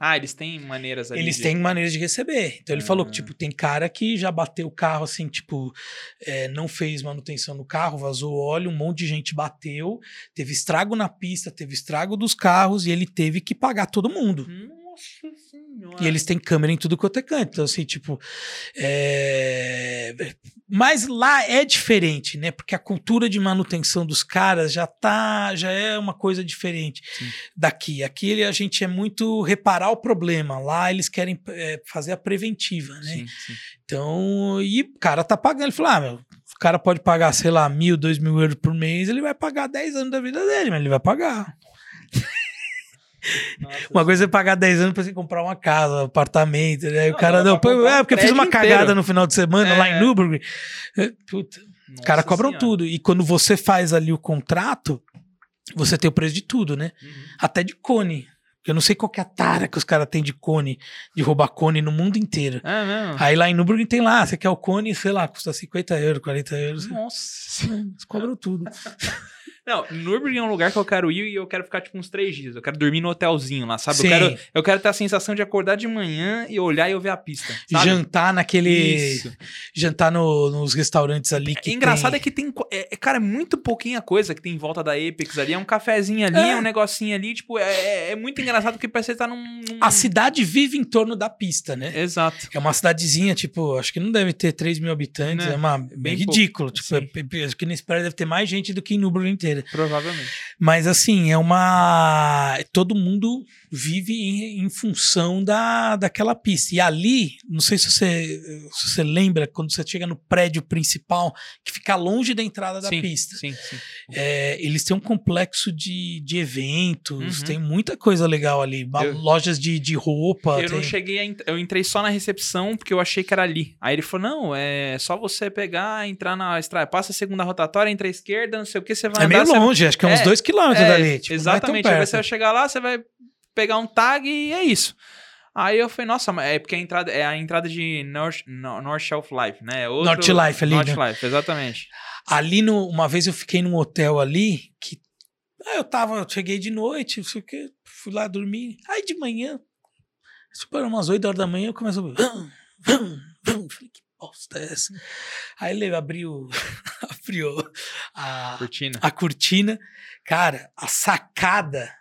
Ah, eles têm maneiras ali. eles de- têm maneiras de receber. Então ele falou que, Ah. tipo, tem cara que já bateu o carro assim, tipo, é, não fez manutenção no carro, vazou óleo, um monte de gente bateu, teve estrago na pista, teve estrago dos carros e ele teve que pagar todo mundo. Nossa senhora. E eles têm câmera em tudo quanto é canto. Então, assim, tipo. é, Mas lá é diferente, né? Porque a cultura de manutenção dos caras já tá. Já é uma coisa diferente Sim. daqui. Aqui a gente é muito reparar o problema. Lá eles querem é, fazer a preventiva, né? Sim, sim. Então, e o cara tá pagando. Ele falou: ah, meu, o cara pode pagar, sei lá, mil, dois mil euros por mês, ele vai pagar 10 anos da vida dele, mas ele vai pagar. Nossa Uma coisa é pagar 10 anos pra você comprar uma casa, um apartamento. Né? Aí o Não, cara, não, comprar é porque eu fiz uma inteiro. cagada no final de semana lá É. em Nürburgring. É, Puta, os Nossa caras cobram Senhora. tudo. E quando você faz ali o contrato, você tem o preço de tudo, né? Uhum. Até de cone. Eu não sei qual que é a tara que os caras têm de cone, de roubar cone no mundo inteiro. É mesmo? Aí lá em Nürburgring tem lá, você quer o cone, sei lá, custa 50 euros, 40 euros. Nossa. Eles cobram tudo. Não, Nürburgring é um lugar que eu quero ir e eu quero ficar tipo uns três dias. Eu quero dormir no hotelzinho lá, sabe? Eu Sim. quero, eu quero ter a sensação de acordar de manhã e olhar e eu ver a pista. Sabe? Jantar naquele. Isso. Jantar no- nos restaurantes ali que. É engraçado tem... é que tem, co- é, é, cara, é muito pouquinha coisa que tem em volta da Apex ali. É um cafezinho ali, É. é um negocinho ali. Tipo, é, é- é muito engraçado porque parece que você tá num. num- A cidade vive em torno da pista, né? Exato. É uma cidadezinha, tipo, acho que não deve ter 3 mil habitantes, Né? é uma, Bem bem pouco. ridículo. Tipo, é- é- acho que nesse prédio deve ter mais gente do que em Nürburgring Provavelmente. Mas assim, é uma. Todo mundo vive em, em função da, daquela pista. E ali, não sei se você, se você lembra, quando você chega no prédio principal, que fica longe da entrada da sim, pista. Sim, sim. É, eles têm um complexo de, de eventos, Uhum. tem muita coisa legal ali. Eu- Lojas de, de roupa. Eu não tem- cheguei a. Eu entrei só na recepção porque eu achei que era ali. Aí ele falou: não, é só você pegar, entrar na estrada, passa a segunda rotatória, entra à esquerda, não sei o que, você vai É andar. Você- longe, acho que é uns É, dois quilômetros É, dali. Tipo, exatamente. É Aí tão você vai chegar lá, você vai pegar um tag e é isso. Aí eu falei, nossa, é porque a entrada é a entrada de North, No- North Shelf Life, né? É Outro, North Life ali, North né? Life, exatamente. Ali, no, uma vez eu fiquei num hotel ali que. Aí eu tava, eu cheguei de noite, não sei o quê, fui lá dormir. Aí de manhã, era umas 8 horas da manhã, eu começo a ouvir. Vum, vum, vum. Falei, que é essa? Aí ele abriu, abriu a, Cortina. a cortina. Cara, a sacada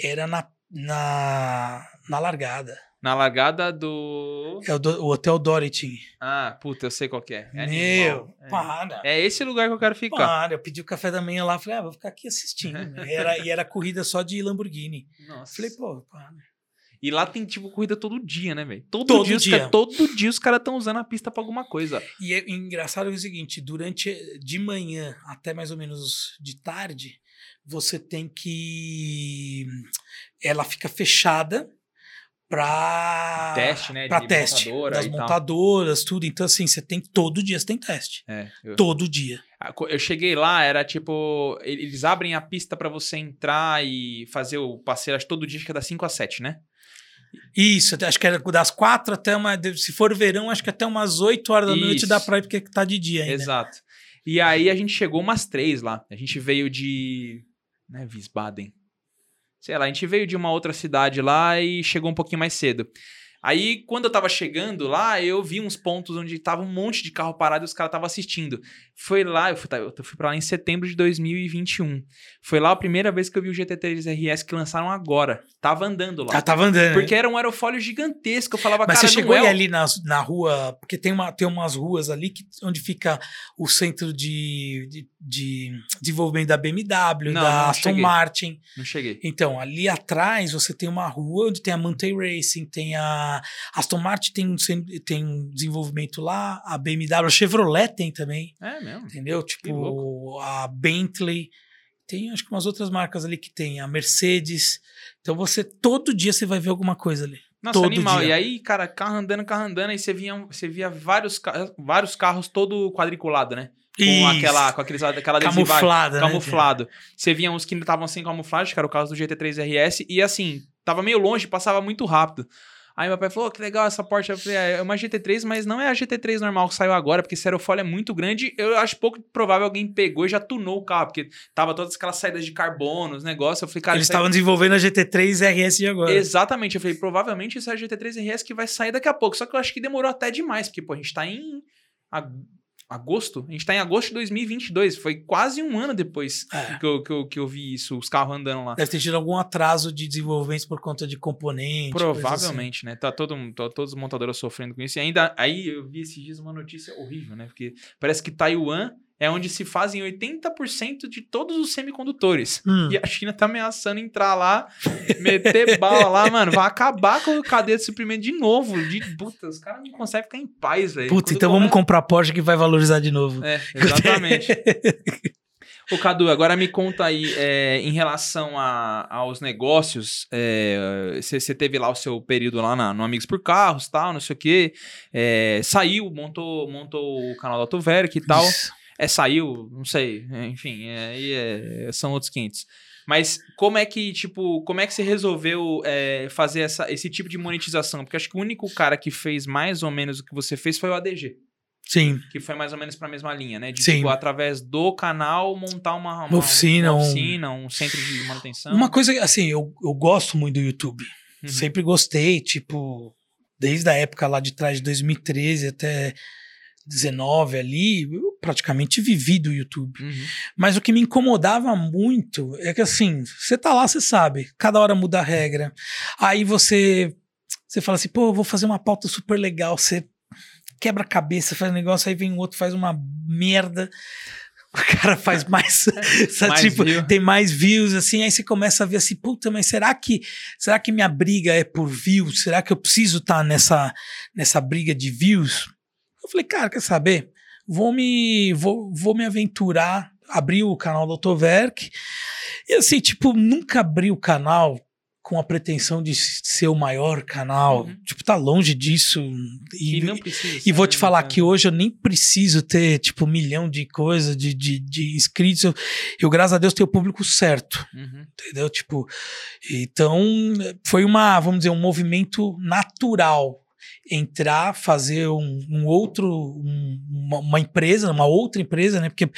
era na, na, na largada. Na largada do. É o, do- o Hotel Dorothy. Ah, puta, eu sei qual que é. É Meu, animal. É. para. É esse lugar que eu quero ficar. Para, eu pedi o café da manhã lá, falei, ah, vou ficar aqui assistindo. era, e era corrida só de Lamborghini. Nossa. Falei, pô, para. E lá tem, tipo, corrida todo dia, né, velho? Todo, Todo dia. os dia. cara- todo dia os caras estão usando a pista pra alguma coisa. E é engraçado é o seguinte, durante de manhã até mais ou menos de tarde, você tem que ela fica fechada para Teste, né, Para teste montadora das e tal. montadoras, tudo. Então assim, você tem todo dia você tem teste. É. Eu, Todo dia. Ah, eu cheguei lá, era tipo. ele- Eles abrem a pista pra você entrar e fazer o passeio, acho todo dia, acho que é das 5 às 7, né? Isso, acho que era das quatro até uma. Se for verão, acho que até umas 8 horas da noite Isso. dá pra ir, porque tá de dia ainda. Exato. E aí a gente chegou umas três lá. A gente veio de. Né, Wiesbaden. Sei lá, a gente veio de uma outra cidade lá e chegou um pouquinho mais cedo. Aí, quando eu tava chegando lá, eu vi uns pontos onde tava um monte de carro parado e os caras estavam assistindo. Foi lá, eu fui, tá, eu fui pra lá em setembro de 2021. Foi lá a primeira vez que eu vi o GT3 RS que lançaram agora. Tava andando lá. Ah, tava andando. Porque era um aerofólio gigantesco. Eu falava, Mas cara, você não chegou é ali na, na rua, porque tem, uma, tem umas ruas ali que, onde fica o centro de, de, de desenvolvimento da BMW, Não, da não Aston cheguei. Martin. Não cheguei. Então, ali atrás você tem uma rua onde tem a Mantei Racing, tem a Aston Martin tem um, tem um desenvolvimento lá, a BMW, a Chevrolet tem também, É mesmo. entendeu? Tipo, a Bentley, tem acho que umas outras marcas ali que tem, a Mercedes. Então você, todo dia você vai ver alguma coisa ali. Nossa, Todo animal. dia. E aí, cara, carro andando, carro andando, aí você via, você via vários, vários carros todo quadriculado, né? com Isso. aquela com aqueles, aquela Camuflada, né? camuflado. Você via uns que estavam sem camuflagem, que era o caso do GT3 RS, e assim, tava meio longe, passava muito rápido. Aí meu pai falou, "Oh, que legal essa Porsche. Eu falei, "É, é uma GT3, mas não é a GT3 normal que saiu agora, porque esse aerofólio é muito grande. Eu acho pouco provável alguém pegou e já tunou o carro, porque tava todas aquelas saídas de carbono, os negócios. Eu falei, cara, Eles isso aí- estavam desenvolvendo a GT3 RS de agora. Exatamente, eu falei, provavelmente isso é a GT3 RS que vai sair daqui a pouco. Só que eu acho que demorou até demais, porque, pô, a gente tá em agosto, a gente tá em agosto de 2022, foi quase um ano depois É. que, eu, que, eu, que eu vi isso, os carros andando lá. Deve ter tido algum atraso de desenvolvimento por conta de componente. coisa assim. Provavelmente, né? Tá todo, tá todos os montadores sofrendo com isso. E ainda, aí eu vi esses dias uma notícia horrível, né? Porque parece que Taiwan é onde se fazem 80% de todos os semicondutores. Hum. E a China tá ameaçando entrar lá, meter bala lá, mano. Vai acabar com a cadeia de suprimento de novo. De, puta, os caras não conseguem ficar em paz, velho. Puta, Quando então vamos começa- comprar Porsche que vai valorizar de novo. É, exatamente. Ô, Cadu, agora me conta aí, é, em relação a- aos negócios, você teve lá o seu período lá na- no Amigos por Carros tal, não sei o quê, é, saiu, montou, montou o canal da Autoverk e tal, Isso. É, saiu, não sei, é, enfim, é, aí é- são outros 500. Mas como é que, tipo, como é que você resolveu é, fazer essa, esse tipo de monetização? Porque acho que o único cara que fez mais ou menos o que você fez foi o ADG Sim. que foi mais ou menos pra mesma linha, né? De, Sim. tipo, através do canal, montar uma, Uma oficina, uma um- oficina, um centro de manutenção. Uma coisa, assim, eu, eu gosto muito do YouTube. Uhum. Sempre gostei, tipo, desde a época lá de trás, de 2013 até 19 ali, eu praticamente vivi do YouTube. Uhum. Mas o que me incomodava muito é que assim, você tá lá, você sabe, cada hora muda a regra. Aí você você fala assim, pô, eu vou fazer uma pauta super legal, você quebra a cabeça, faz um negócio, aí vem outro, faz uma merda. O cara faz mais, Mais tipo, view. tem mais views, assim, aí você começa a ver assim, puta, mas será que, será que minha briga é por views? Será que eu preciso estar nessa, nessa briga de views? Eu falei, cara, quer saber? Vou me, vou, vou me aventurar, abrir o canal do Autoverk. E assim, tipo, nunca abri o canal com a pretensão de ser o maior canal. Uhum. Tipo, tá longe disso. E, E não precisa. e vou te falar Não que hoje eu nem preciso ter, tipo, um milhão de coisas, de, de, de inscritos. Eu, eu, graças a Deus, tenho o público certo, Uhum. entendeu? Tipo, então foi uma, vamos dizer, um movimento natural entrar, fazer um, um outro, um- uma, uma empresa, uma outra empresa, né? Porque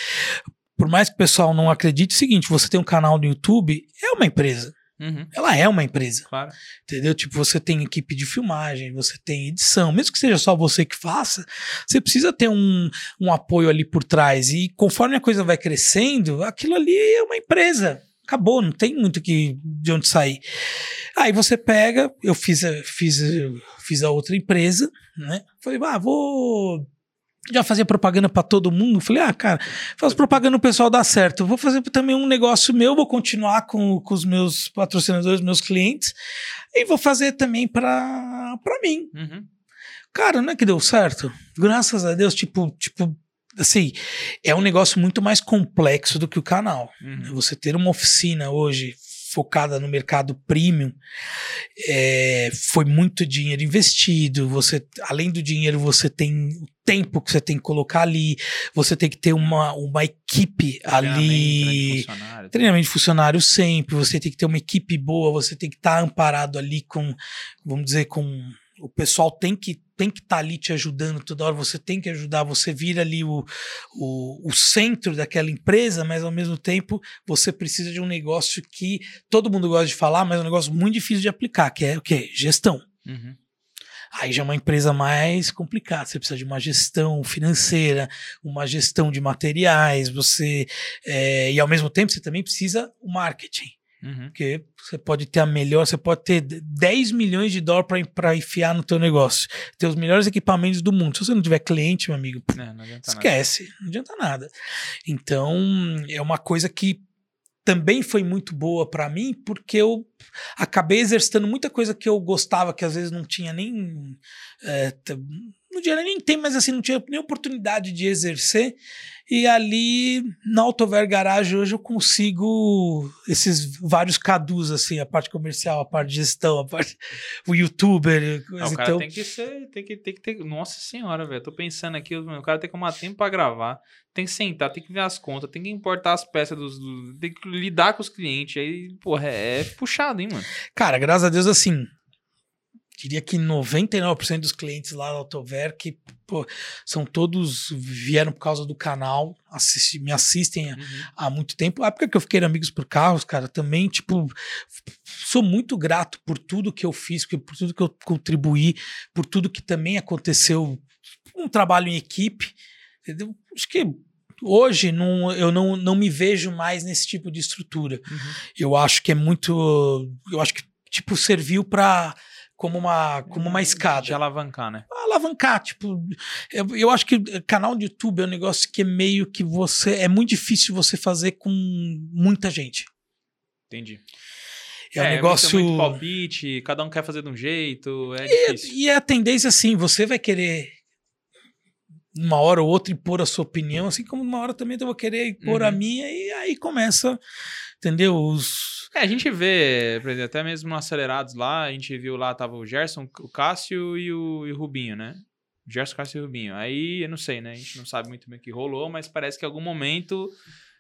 por mais que o pessoal não acredite, é o seguinte, você tem um canal no YouTube, é uma empresa. Uhum. Ela é uma empresa. Claro. Entendeu? Tipo, você tem equipe de filmagem, você tem edição, mesmo que seja só você que faça, você precisa ter um, um apoio ali por trás. E conforme a coisa vai crescendo, aquilo ali é uma empresa. Acabou, não tem muito que, de onde sair. Aí você pega, eu fiz a, fiz, fiz a outra empresa, né? Falei, ah, vou já fazer propaganda para todo mundo. Falei, ah, cara, faz propaganda o pessoal dá certo. Vou fazer também um negócio meu, vou continuar com, com os meus patrocinadores, meus clientes, e vou fazer também para mim. Uhum. Cara, não é que deu certo? Graças a Deus, tipo, tipo, assim, é um negócio muito mais complexo do que o canal. Uhum. Você ter uma oficina hoje focada no mercado premium, é, foi muito dinheiro investido. Você, além do dinheiro, você tem o tempo que você tem que colocar ali. Você tem que ter uma, uma equipe Treinamento, né, de ali. funcionário. Treinamento de funcionário sempre, você tem que ter uma equipe boa, você tem que estar amparado ali com, vamos dizer, com o pessoal tem que tem que estar ali te ajudando toda hora, você tem que ajudar, você vira ali o, o, o centro daquela empresa, mas ao mesmo tempo você precisa de um negócio que todo mundo gosta de falar, mas é um negócio muito difícil de aplicar, que é o quê? Gestão. Uhum. Aí já é uma empresa mais complicada. Você precisa de uma gestão financeira, uma gestão de materiais, você. é, e ao mesmo tempo você também precisa o marketing. Uhum. Porque você pode ter a melhor, você pode ter 10 milhões de dólares para enfiar no teu negócio. Ter os melhores equipamentos do mundo. Se você não tiver cliente, meu amigo, É, não adianta nada. esquece, não adianta nada. Então, é uma coisa que também foi muito boa para mim, porque eu acabei exercitando muita coisa que eu gostava, que às vezes não tinha nem. é, no dia nem tem, mas assim, não tinha nem oportunidade de exercer. E ali na Autover Garage hoje eu consigo esses vários cadus, assim, a parte comercial, a parte de gestão, a parte. o youtuber. Coisa, Não, o cara então, tem que ser, tem que, tem que ter. Nossa senhora, velho. Tô pensando aqui, o cara tem que arrumar tempo pra gravar, tem que sentar, tem que ver as contas, tem que importar as peças dos. do- tem que lidar com os clientes. Aí, porra, é, é puxado, hein, mano. Cara, graças a Deus, assim, diria que 99% dos clientes lá da Autover que pô, são todos vieram por causa do canal, assisti- me assistem há- há muito tempo. A época que eu fiquei amigos por carros, cara, também, tipo, sou muito grato por tudo que eu fiz, por tudo que eu contribuí, por tudo que também aconteceu, um trabalho em equipe, entendeu? Acho que hoje não, eu não, não me vejo mais nesse tipo de estrutura. Eu acho que é muito, eu acho que tipo serviu para como uma como uma escada De alavancar, né? alavancar, tipo, eu, eu acho que canal de YouTube é um negócio que é meio que você, é muito difícil você fazer com muita gente. Entendi. É, um muito- negócio... Muito, palpite, cada um quer fazer de um jeito, é e, difícil. e a tendência, assim, você vai querer uma hora ou outra impor a sua opinião, assim como uma hora também eu vou querer impor a Uhum. minha, e aí começa, entendeu? Os... É, a gente vê, por exemplo, até mesmo Acelerados lá, a gente viu lá, tava o Gerson, o Cássio e o, e o Rubinho, né? Gerson, Cássio e Rubinho. Aí, eu não sei, né? A gente não sabe muito bem o que rolou, mas parece que em algum momento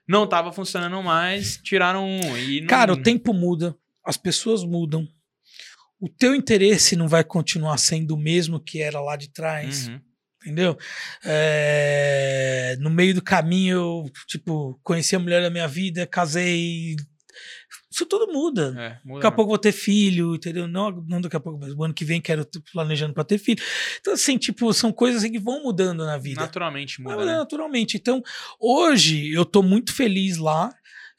não tava funcionando mais, tiraram um. E não... Cara, o tempo muda, as pessoas mudam, o teu interesse não vai continuar sendo o mesmo que era lá de trás. Uhum. Entendeu? É, no meio do caminho, eu, tipo, conheci a mulher da minha vida, casei. Isso tudo muda. É, muda Daqui a pouco vou ter filho, entendeu? Não, não daqui a pouco, mas o ano que vem quero planejando para ter filho. Então, assim, tipo, são coisas assim que vão mudando na vida. Naturalmente muda, mudando né? naturalmente. Então, hoje eu tô muito feliz lá.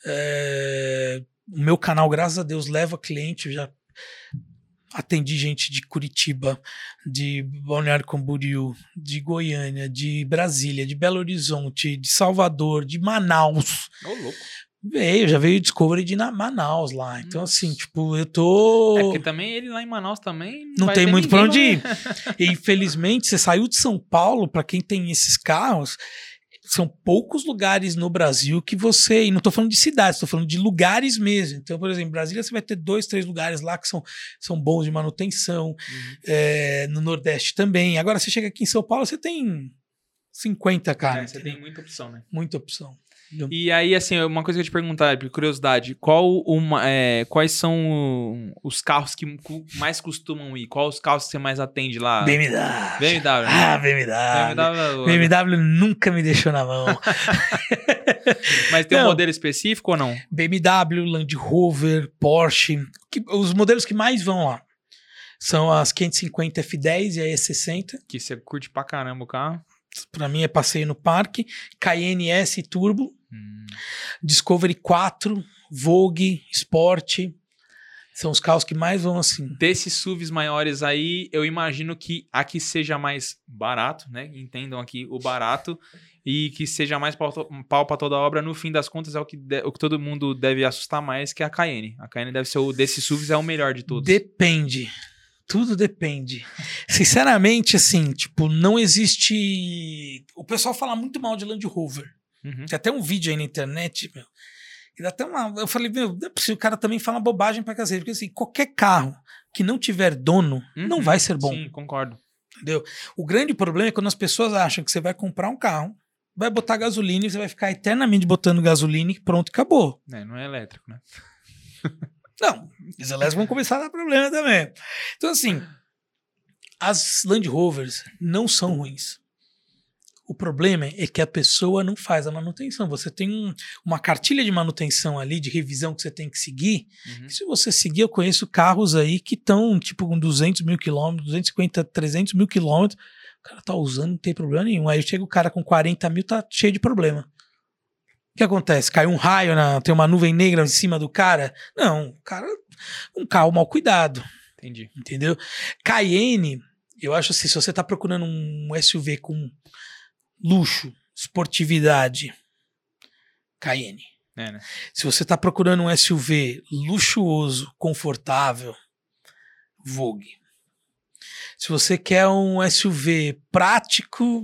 É, o meu canal, graças a Deus, leva cliente. Eu já atendi gente de Curitiba, de Balneário Camboriú, de Goiânia, de Brasília, de Belo Horizonte, de Salvador, de Manaus. Ô, louco. Veio, já veio Discovery de na- Manaus lá. Então, Nossa. assim, tipo, eu tô. É, porque também ele lá em Manaus também. Não vai tem ter muito pra onde ir. E, infelizmente, você saiu de São Paulo, para quem tem esses carros, são poucos lugares no Brasil que você. E não tô falando de cidades, tô falando de lugares mesmo. Então, por exemplo, em Brasília você vai ter dois, três lugares lá que são, são bons de manutenção. Uhum. é, no Nordeste também. Agora, você chega aqui em São Paulo, você tem 50 É, caras. você tem muita opção, né? Muita opção. E aí, assim, uma coisa que eu te perguntar, por curiosidade, qual uma, é, quais são os carros que mais costumam ir? Quais os carros que você mais atende lá? BMW. BMW. né? Ah, BMW. BMW. BMW nunca me deixou na mão. Mas tem um Não. modelo específico ou não? BMW, Land Rover, Porsche. que- os modelos que mais vão lá são as 550 F10 e a E60. Que você curte pra caramba o carro. Para mim é passeio no parque. Cayenne S Turbo, Hum. Discovery 4, Vogue, Sport. São os carros que mais vão assim. Desses SUVs maiores aí, eu imagino que aqui seja mais barato, né? Entendam aqui o barato. E que seja mais pau, pra toda obra. No fim das contas, é o que, de- o que todo mundo deve assustar mais, que é a Cayenne. A Cayenne deve ser o desses SUVs, é o melhor de todos. Depende. Tudo depende. Sinceramente, assim, tipo, não existe. O pessoal fala muito mal de Land Rover. Uhum. Tem até um vídeo aí na internet, meu. Dá até uma. Eu falei, meu, não é possível, o cara também fala bobagem pra cacete. Porque assim, qualquer carro que não tiver dono não Uhum. vai ser bom. Sim, concordo. Entendeu? O grande problema é quando as pessoas acham que você vai comprar um carro, vai botar gasolina e você vai ficar eternamente botando gasolina e pronto, acabou. É, não é elétrico, né? Não, os elétricos vão começar a dar problema também. Então, assim, as Land Rovers não são ruins. O problema é que a pessoa não faz a manutenção. Você tem um- uma cartilha de manutenção ali, de revisão que você tem que seguir. Uhum. Se você seguir, eu conheço carros aí que estão tipo com 200 mil quilômetros, 250, 300 mil quilômetros. O cara tá usando, não tem problema nenhum. Aí chega o cara com 40 mil, tá cheio de problema. O que acontece? Cai um raio, na, tem uma nuvem negra em cima do cara? Não, o cara, um carro mal cuidado, Entendi. entendeu? Cayenne, eu acho assim, se você tá procurando um SUV com luxo, esportividade, Cayenne. É, né? Se você está procurando um SUV luxuoso, confortável, Vogue. Se você quer um SUV prático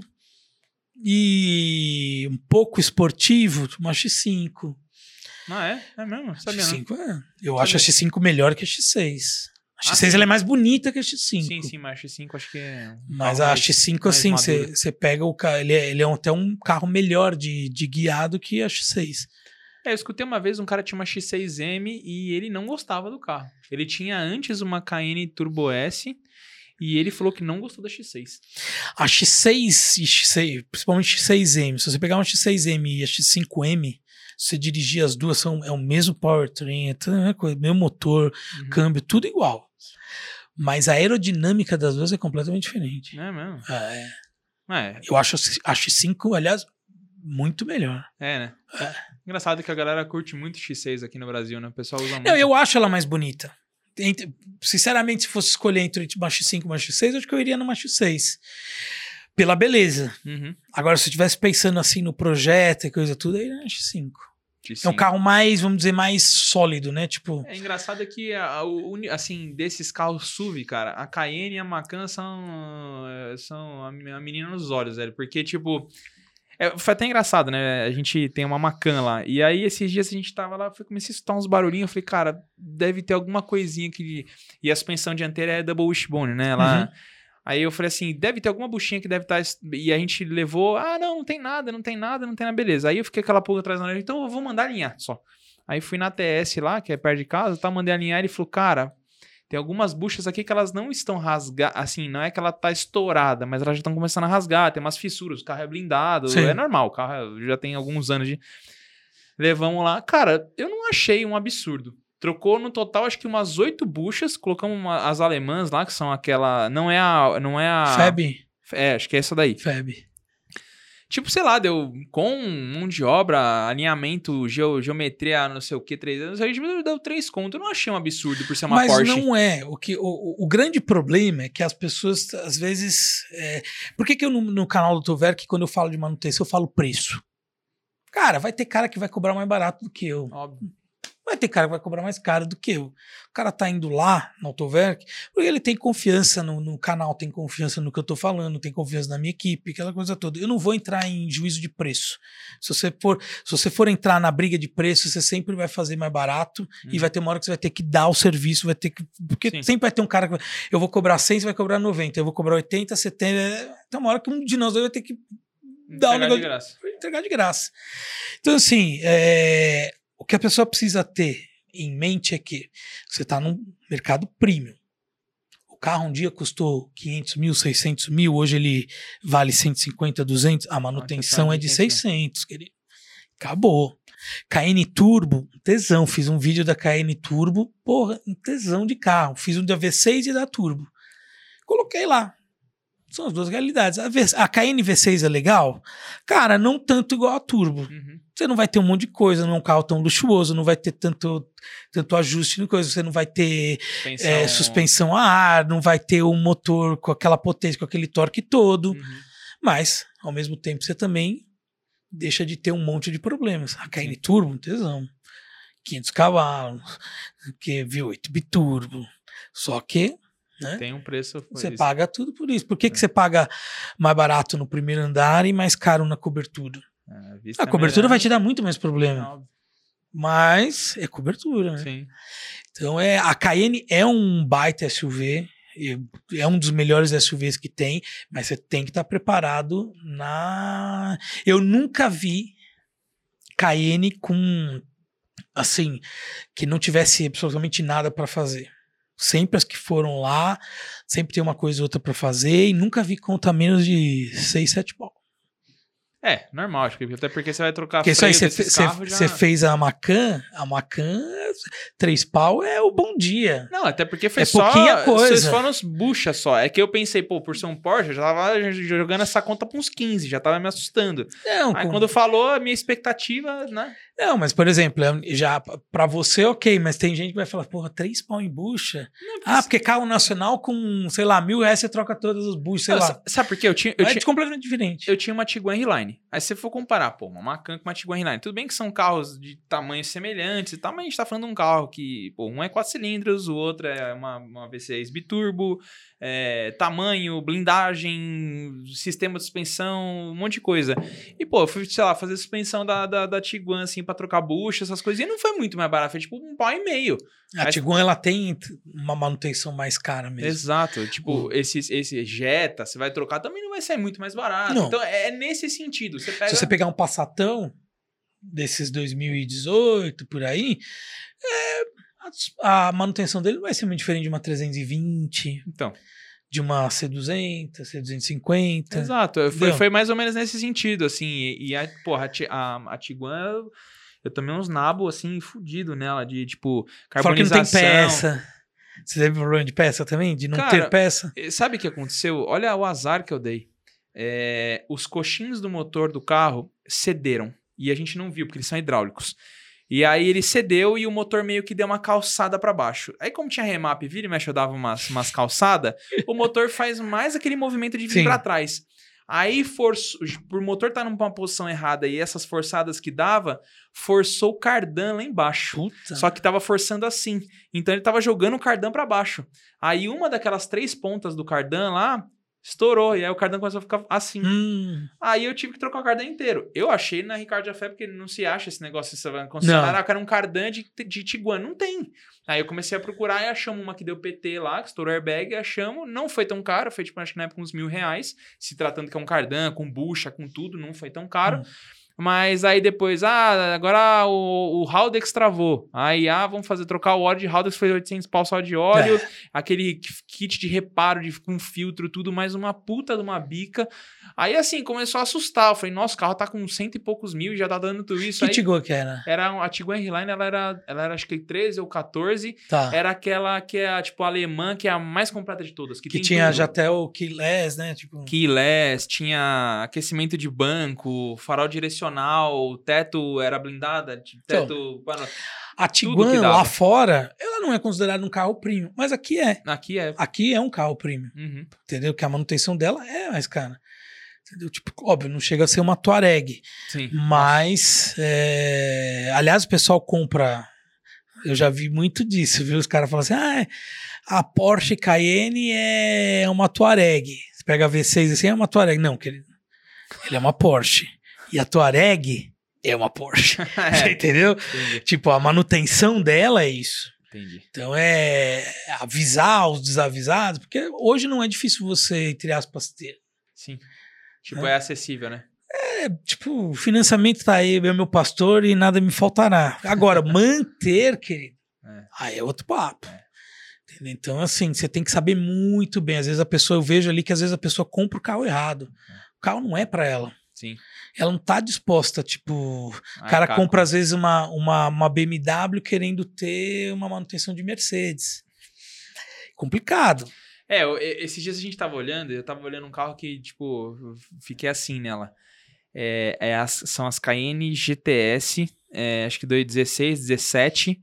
e um pouco esportivo, uma X5. Ah, é? É mesmo? Sabia não. X5 é. Eu acho a X5 melhor que a X6. A Ah, X6 sim. ela é mais bonita que a X5. Sim, sim, mas X5 acho que é. um Mas a mais- X5, mais assim, você pega o carro, ele é, ele é até um carro melhor de, de guiado que a X6. É, eu escutei uma vez um cara tinha uma X6M e ele não gostava do carro. Ele tinha antes uma Cayenne Turbo S e ele falou que não gostou da X6. A X6, e X6 principalmente X6M, se você pegar uma X6M e a X5M, se você dirigir as duas, são, é o mesmo powertrain, é mesmo motor, Uhum. câmbio, tudo igual. Mas a aerodinâmica das duas é completamente diferente. É mesmo? É. É, Eu acho a X5, aliás, muito melhor. é, né? É. Engraçado que a galera curte muito X6 aqui no Brasil, né? O pessoal usa muito. Não, eu acho ela mais bonita. Entre- sinceramente, se fosse escolher entre uma X5 e X6, eu acho que eu iria numa X6. Pela beleza. Uhum. Agora, se eu estivesse pensando assim no projeto e coisa tudo, aí é X5. X5. É um carro mais, vamos dizer, mais sólido, né? Tipo, É engraçado que, a- o uni- assim, desses carros SUV, cara, a Cayenne e a Macan são, eh, são a a menina nos olhos, velho. Porque, tipo, é, foi até engraçado, né? A gente tem uma Macan lá. E aí, esses dias a gente tava lá, eu comecei a escutar uns barulhinhos. Eu falei, cara, deve ter alguma coisinha que. E a suspensão dianteira é double wishbone, né? Ela. Uhum. Aí eu falei assim, deve ter alguma buchinha que deve estar. E a gente levou, ah, não, não tem nada, não tem nada, não tem nada, beleza. Aí eu fiquei aquela pulga atrás da orelha, então eu vou mandar alinhar só. Aí fui na TS lá, que é perto de casa, tá, mandei alinhar, ele falou, cara, tem algumas buchas aqui que elas não estão rasgadas, assim, não é que ela tá estourada, mas elas já estão começando a rasgar, tem umas fissuras, o carro é blindado, Sim. é normal, o carro já tem alguns anos de... Levamos lá, cara, eu não achei um absurdo. Trocou no total, acho que umas oito buchas, colocamos uma- as alemãs lá, que são aquela, não é a, não é a... Feb, É, acho que é essa daí. Feb. Tipo, sei lá, deu com mão de obra, alinhamento, geo- geometria, não sei o que, três anos, a gente deu três contos. Eu não achei um absurdo por ser uma Mas Porsche. não é. O, que, o, o- grande problema é que as pessoas, às vezes. é, Por que, que eu no, no canal do Toverk, quando eu falo de manutenção, eu falo preço? Cara, vai ter cara que vai cobrar mais barato do que eu. Óbvio. Vai ter cara que vai cobrar mais caro do que eu. O cara tá indo lá no Autoverk porque ele tem confiança no, no canal, tem confiança no que eu tô falando, tem confiança na minha equipe, aquela coisa toda. Eu não vou entrar em juízo de preço. Se você for, se você for entrar na briga de preço, você sempre vai fazer mais barato e Uhum. vai ter uma hora que você vai ter que dar o serviço, vai ter que. Porque Sim. sempre vai ter um cara que vai. Eu vou cobrar 100, você vai cobrar 90, eu vou cobrar 80, 70. é, Tem uma hora que um de nós vai ter que um Entregar de negócio- graça. entregar de graça. Então, assim, é, o que a pessoa precisa ter em mente é que você está num mercado premium. O carro um dia custou 500 mil, 600 mil, hoje ele vale 150, 200, a manutenção é de 600, querido. Acabou. KN Turbo, tesão. Fiz um vídeo da KN Turbo, porra, um tesão de carro. Fiz um da V6 e da Turbo. Coloquei lá. São as duas realidades. A, V- a KN V6 é legal? Cara, não tanto igual a Turbo. Uhum. Você não vai ter um monte de coisa, não é um carro tão luxuoso, não vai ter tanto, tanto ajuste, coisa. você não vai ter Suspensão. é, suspensão a ar, não vai ter um motor com aquela potência, com aquele torque todo. Uhum. Mas, ao mesmo tempo, você também deixa de ter um monte de problemas. A KN Turbo, um tesão. 500 cavalos, que V8 biturbo. Só que né, Tem um preço. você isso. paga tudo por isso. Por que, que você paga mais barato no primeiro andar e mais caro na cobertura? É, vista A cobertura melhor. vai te dar muito mais problema. Óbvio. Mas é cobertura, né? Sim. Então é, a Cayenne é um baita SUV, é um dos melhores SUVs que tem, mas você tem que estar preparado na. Eu nunca vi Cayenne com assim que não tivesse absolutamente nada para fazer. Sempre as que foram lá, sempre tem uma coisa ou outra para fazer e nunca vi conta menos de 6, 7 pau. É, normal, acho que até porque você vai trocar Porque isso aí freio você carros já- fez a Macan, a Macan, três pau é o bom dia. Não, até porque foi É só. pouquinha coisa. Vocês foram os buchas só. É que eu pensei, pô, por ser um Porsche, eu já tava jogando essa conta pra uns 15, já tava me assustando. Não, Aí com- quando falou, a minha expectativa, né? Não, mas por exemplo, já pra você, ok, mas tem gente que vai falar, porra, três pau em bucha. Ah, porque carro nacional com, sei lá, mil reais você troca todas as buchas, sei Não, lá. sa- Sabe por quê? Eu tinha, eu, é tinha, completamente diferente. eu tinha uma Tiguan Highline. Aí você for comparar, pô, uma Macan com uma Tiguan Highline. Tudo bem que são carros de tamanhos semelhantes e tal, mas a gente tá falando num carro que, pô, um é quatro cilindros, o outro é uma, uma V6 biturbo, é, tamanho, blindagem, sistema de suspensão, um monte de coisa. E, pô, eu fui, sei lá, fazer suspensão da, da, da Tiguan, assim, pra trocar bucha, essas coisas, e não foi muito mais barato, foi tipo um pau e meio. A Mas- Tiguan, ela tem uma manutenção mais cara mesmo. Exato. Tipo, O- esse, esse Jetta, você vai trocar, também não vai sair muito mais barato. Não. Então, é nesse sentido. Você pega... Se você pegar um Passatão desses 2018, por aí, é, a, a manutenção dele não vai ser muito diferente de uma 320, Então, de uma C200, C250. exato. Foi, Entendeu? foi mais ou menos nesse sentido, assim. E, e a, porra, a, a, a Tiguan, eu, tomei uns nabos, assim, fudido nela, de, tipo, Fora que não carbonização. tem peça. Você teve problema de peça também? De não Cara, ter peça? Eh, Sabe o que aconteceu? Olha o azar que eu dei. É, os coxins do motor do carro cederam. E a gente não viu, porque eles são hidráulicos. E aí ele cedeu e o motor meio que deu uma calçada pra baixo. Aí, como tinha remap, vira e mexe, eu dava umas, umas calçadas, o motor faz mais aquele movimento de vir pra trás. Aí, forçou, por o motor estar numa posição errada e essas forçadas que dava, forçou o cardan lá embaixo. Puta. Só que tava forçando assim. Então ele tava jogando o cardan pra baixo. Aí uma daquelas três pontas do cardan lá estourou. E aí o cardan começou a ficar assim. Hum, Aí eu tive que trocar o cardan inteiro. Eu achei na Ricardo Jafé, porque não se acha esse negócio, você vai eu quero um cardan de, de Tiguan. Não tem. Aí eu comecei a procurar e achamos uma que deu PT lá, que estourou airbag, achamos. Não foi tão caro, foi tipo, acho que na época uns mil reais. Se tratando que é um cardan, com bucha, com tudo, não foi tão caro. Hum. Mas aí depois, ah, agora o, o Haldex travou. Aí, ah, vamos fazer, trocar o óleo de Haldex, foi 800 pau só de óleo. É. Aquele kit de reparo de, com filtro, tudo, mais uma puta de uma bica. Aí, assim, começou a assustar. Eu falei, nossa, o carro tá com cento e poucos mil e já tá dando tudo isso. que Tiguan que era? era a Tiguan R-Line, ela era, ela era acho que 13 ou 14. Tá. Era aquela que é, tipo, a alemã, que é a mais completa de todas. Que, que tinha tudo. já até o keyless, né? Tipo, Keyless, tinha aquecimento de banco, farol direcional, teto era blindada, Então, teto. mano, a Tiguan lá fora, ela não é considerada um carro premium, mas aqui é. aqui é. Aqui é um carro premium, Uhum. entendeu? Que a manutenção dela é mais cara. Entendeu? Tipo, óbvio, não chega a ser uma Touareg, Sim. mas é, aliás, o pessoal compra eu já vi muito disso, viu? Os caras falam assim: "Ah, a Porsche Cayenne é uma Touareg". Você pega a V6 assim, é uma Touareg, não, que ele, ele é uma Porsche. E a Touareg é uma Porsche. É, entendeu? entendi, Tipo, a manutenção dela é isso. entendi. Então é avisar os desavisados, porque hoje não é difícil você, entre aspas, ter. Sim. Tipo, é acessível, né? É, tipo, o financiamento tá aí, é meu pastor e nada me faltará. Agora, manter, querido, É. aí é outro papo. Entendeu? Então, assim, você tem que saber muito bem. Às vezes a pessoa, eu vejo ali que às vezes a pessoa compra o carro errado. O carro não é pra ela. Sim. Ela não tá disposta, tipo, o cara cara, compra às vezes uma, uma, uma BMW querendo ter uma manutenção de Mercedes. Complicado. É, eu- esses dias a gente tava olhando, eu tava olhando um carro que, tipo, fiquei assim nela. É, é as- são as Cayenne GTS, é, acho que 2016, 17.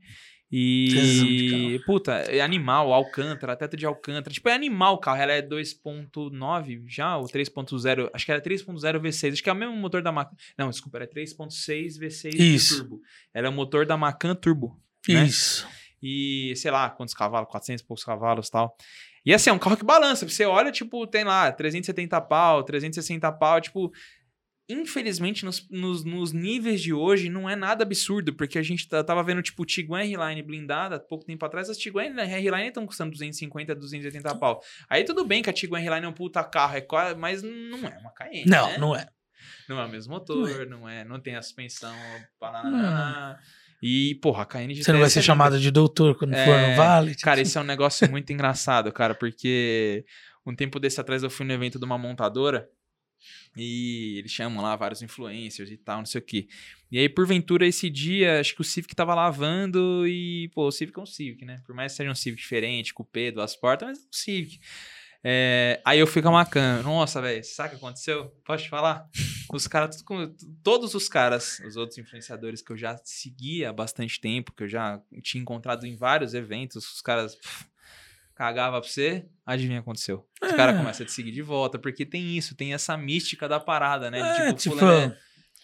E, puta, é animal, Alcântara, teto de Alcântara. Tipo, é animal o carro. Ela é 2.9 já, ou 3.0. Acho que era 3.0 V6. Acho que é o mesmo motor da Macan. Não, desculpa, era 3.6 V6 de Isso. turbo. Era o motor da Macan Turbo. Né? Isso. E sei lá quantos cavalos, 400 e poucos cavalos e tal. E assim, é um carro que balança. Você olha, tipo, tem lá 370 pau, 360 pau, tipo. Infelizmente, nos, nos, nos níveis de hoje, não é nada absurdo, porque a gente tá- tava vendo, tipo, Tiguan R-Line blindada, há pouco tempo atrás, as Tiguan R-Line estão custando 250, 280 pau. Aí tudo bem que a Tiguan R-Line é um puta carro, é qua- mas não é uma Cayenne, Não, né? não é. Não é o mesmo motor, não é, não, tem a suspensão, banana. E, porra, a Cayenne Você não vai ser GTS é chamado de doutor quando for É, no Vale? Cara, esse é um negócio muito engraçado, cara, porque um tempo desse atrás eu fui no evento de uma montadora e eles chamam lá vários influencers e tal, não sei o quê. E aí, porventura, esse dia, acho que o Civic tava lavando e, pô, o Civic é um Civic, né? Por mais que seja um Civic diferente, cupê, duas portas, mas é um Civic. É, aí eu fui com a Macan. Nossa, velho, sabe o que aconteceu? Posso te falar? Os caras, todos os caras, os outros influenciadores que eu já seguia há bastante tempo, que eu já tinha encontrado em vários eventos, os caras pff, cagava pra você, adivinha o que aconteceu? Os É. caras começam a te seguir de volta, porque tem isso, tem essa mística da parada, né? De, É, tipo, tipo, fulano é-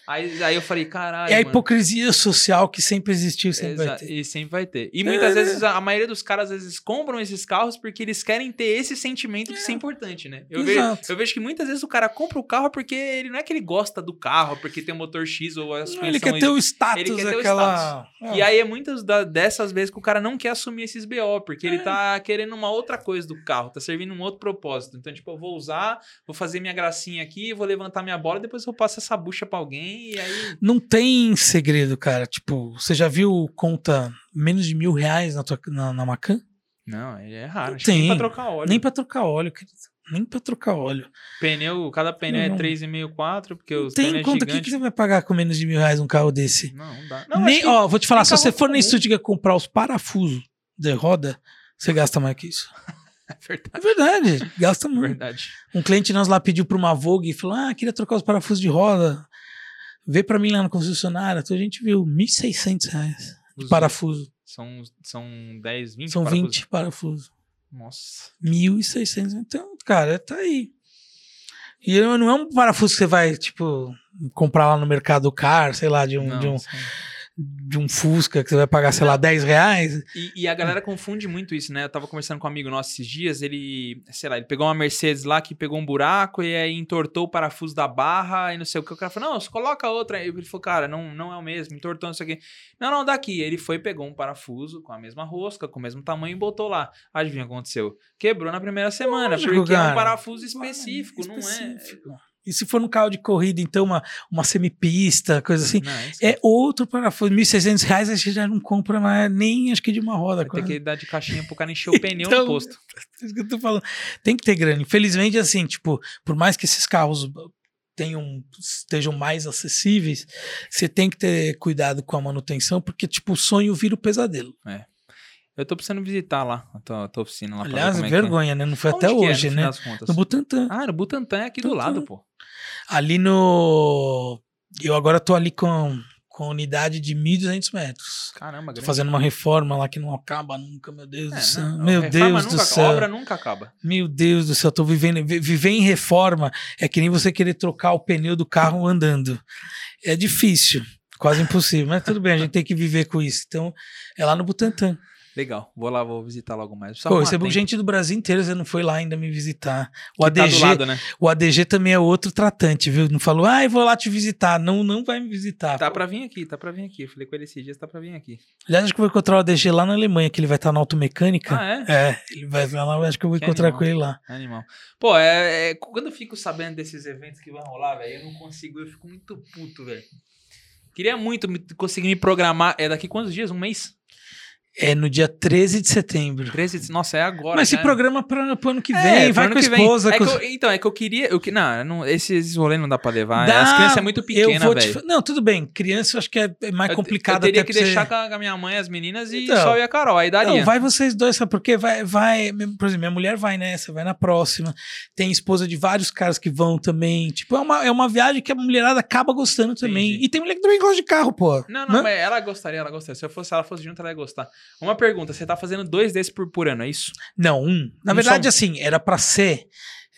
Aí, aí eu falei, caralho. É a mano. hipocrisia social que sempre existiu, sempre vai Exa- ter. E sempre vai ter. E muitas É. vezes, a a maioria dos caras, às vezes, compram esses carros porque eles querem ter esse sentimento de ser importante, né? Eu vejo, Exato. eu vejo que muitas vezes o cara compra o carro porque ele não é que ele gosta do carro, porque tem um motor X ou as coisas ele quer ter o status, ele quer ter o aquela. E aí é muitas da- dessas vezes que o cara não quer assumir esses BO, porque ele tá querendo uma outra coisa do carro, tá servindo um outro propósito. Então, tipo, eu vou usar, vou fazer minha gracinha aqui, vou levantar minha bola, depois eu passo essa bucha pra alguém aí. Não tem segredo, cara. Tipo, você já viu conta menos de mil reais na, tua, na, na Macan? Não, é raro. Não que nem tem. pra trocar óleo. Nem pra trocar óleo, querido. Nem pra trocar óleo. Pneu, cada pneu Não. é 3,5, 4, porque os tem conta é que gigante. você vai pagar com menos de mil reais um carro desse. Não, não dá. Não, Nem, que- ó, vou te falar, se você for na. Stuttgart comprar os parafusos de roda, você gasta mais que isso. É verdade. É verdade, gasta muito. verdade. Um cliente nosso lá pediu pra uma Vogue e falou: Ah, queria trocar os parafusos de roda. Vê pra mim lá no concessionário. Então a gente viu 1.600 reais de parafuso. São, são 10, 20 São parafusos. 20 parafusos. Nossa. 1.600. Então, cara, tá aí. E não é um parafuso que você vai, tipo, comprar lá no mercado car, sei lá, de um, Não, de um, sim. De um Fusca que você vai pagar, sei lá, 10 reais. E, e a galera confunde muito isso, né? Eu tava conversando com um amigo nosso esses dias, ele, sei lá, ele pegou uma Mercedes lá que pegou um buraco e aí entortou o parafuso da barra e não sei o que. O cara falou, não, você coloca outra. Ele falou, cara, não, não é o mesmo, entortou isso aqui. Não, não, daqui. Ele foi, pegou um parafuso com a mesma rosca, com o mesmo tamanho e botou lá. Adivinha o que aconteceu? Quebrou na primeira semana, Lógico, porque é cara. um parafuso específico, não é... E se for no carro de corrida, então, uma, uma semipista, coisa assim. Não, isso É outro parafuso, 1.600 reais, a gente já não compra mais nem acho que de uma roda. Quase. que dar de caixinha pro cara encher o pneu Então, no posto. É isso que eu tô falando. Tem que ter grana. Infelizmente, assim, tipo, por mais que esses carros tenham, estejam mais acessíveis, você tem que ter cuidado com a manutenção, porque, tipo, o sonho vira o pesadelo. Eu tô precisando visitar lá a tua, a tua oficina lá ver Aliás, é é. vergonha, né? Não foi Onde até que é, hoje, no né? No Butantã. Ah, no Butantã é aqui do lado, pô. Ali no. Eu agora tô ali com, com a unidade de 1.200 metros. Caramba, Tô grande. fazendo uma reforma lá que não acaba nunca, meu Deus É, do céu. não, meu Deus do nunca- céu. obra nunca acaba. Meu Deus do céu, tô vivendo. vi- Viver em reforma é que nem você querer trocar o pneu do carro andando. É difícil, quase impossível, mas tudo bem, a gente tem que viver com isso. Então, é lá no Butantã. Legal, vou lá, vou visitar logo mais. Pô, recebo tempo. gente do Brasil inteiro, você não foi lá ainda me visitar. O Que tá ADG, do lado, né? o ADG também é outro tratante, viu? Não falou, ah, eu vou lá te visitar. Não, não vai me visitar. Tá Pô. pra vir aqui, tá pra vir aqui. Eu falei com ele esses dias, tá pra vir aqui. Aliás, acho que eu vou encontrar o ADG lá na Alemanha, que ele vai estar na automecânica. Ah, é? É, ele vai lá, acho que eu vou Que encontrar animal. com ele lá. Animal. Pô, é, é- quando eu fico sabendo desses eventos que vão rolar, velho, eu não consigo, eu fico muito puto, velho. Queria muito me- conseguir me programar. É daqui quantos dias? Um mês? É no dia 13 de setembro. 13? de- Nossa, é agora. Mas se já. programa para o ano que vem, É, vai com a esposa. É com eu- então, é que eu queria. Eu, não, não, esses rolês não dá pra levar. Dá, As crianças é muito eu pequena, te velho. fa- Não, tudo bem. Criança eu acho que é é mais Eu- complicado Eu teria até que você- deixar com a, minha mãe, as meninas e Então. só eu e a Carol. Aí daria. Não, vai vocês dois, sabe por quê? Vai, vai, por exemplo, minha mulher vai nessa, vai na próxima. Tem esposa de vários caras que vão também. Tipo, é uma, é uma viagem que a mulherada acaba gostando também. Entendi. E tem mulher que também gosta de carro, pô. Não, não, Né? mas ela gostaria, ela gostaria. Se eu fosse, se ela fosse junto, ela ia gostar. Uma pergunta: você tá fazendo dois desses por, por ano, é isso? Não, um. Na Um verdade, só. assim, era pra ser.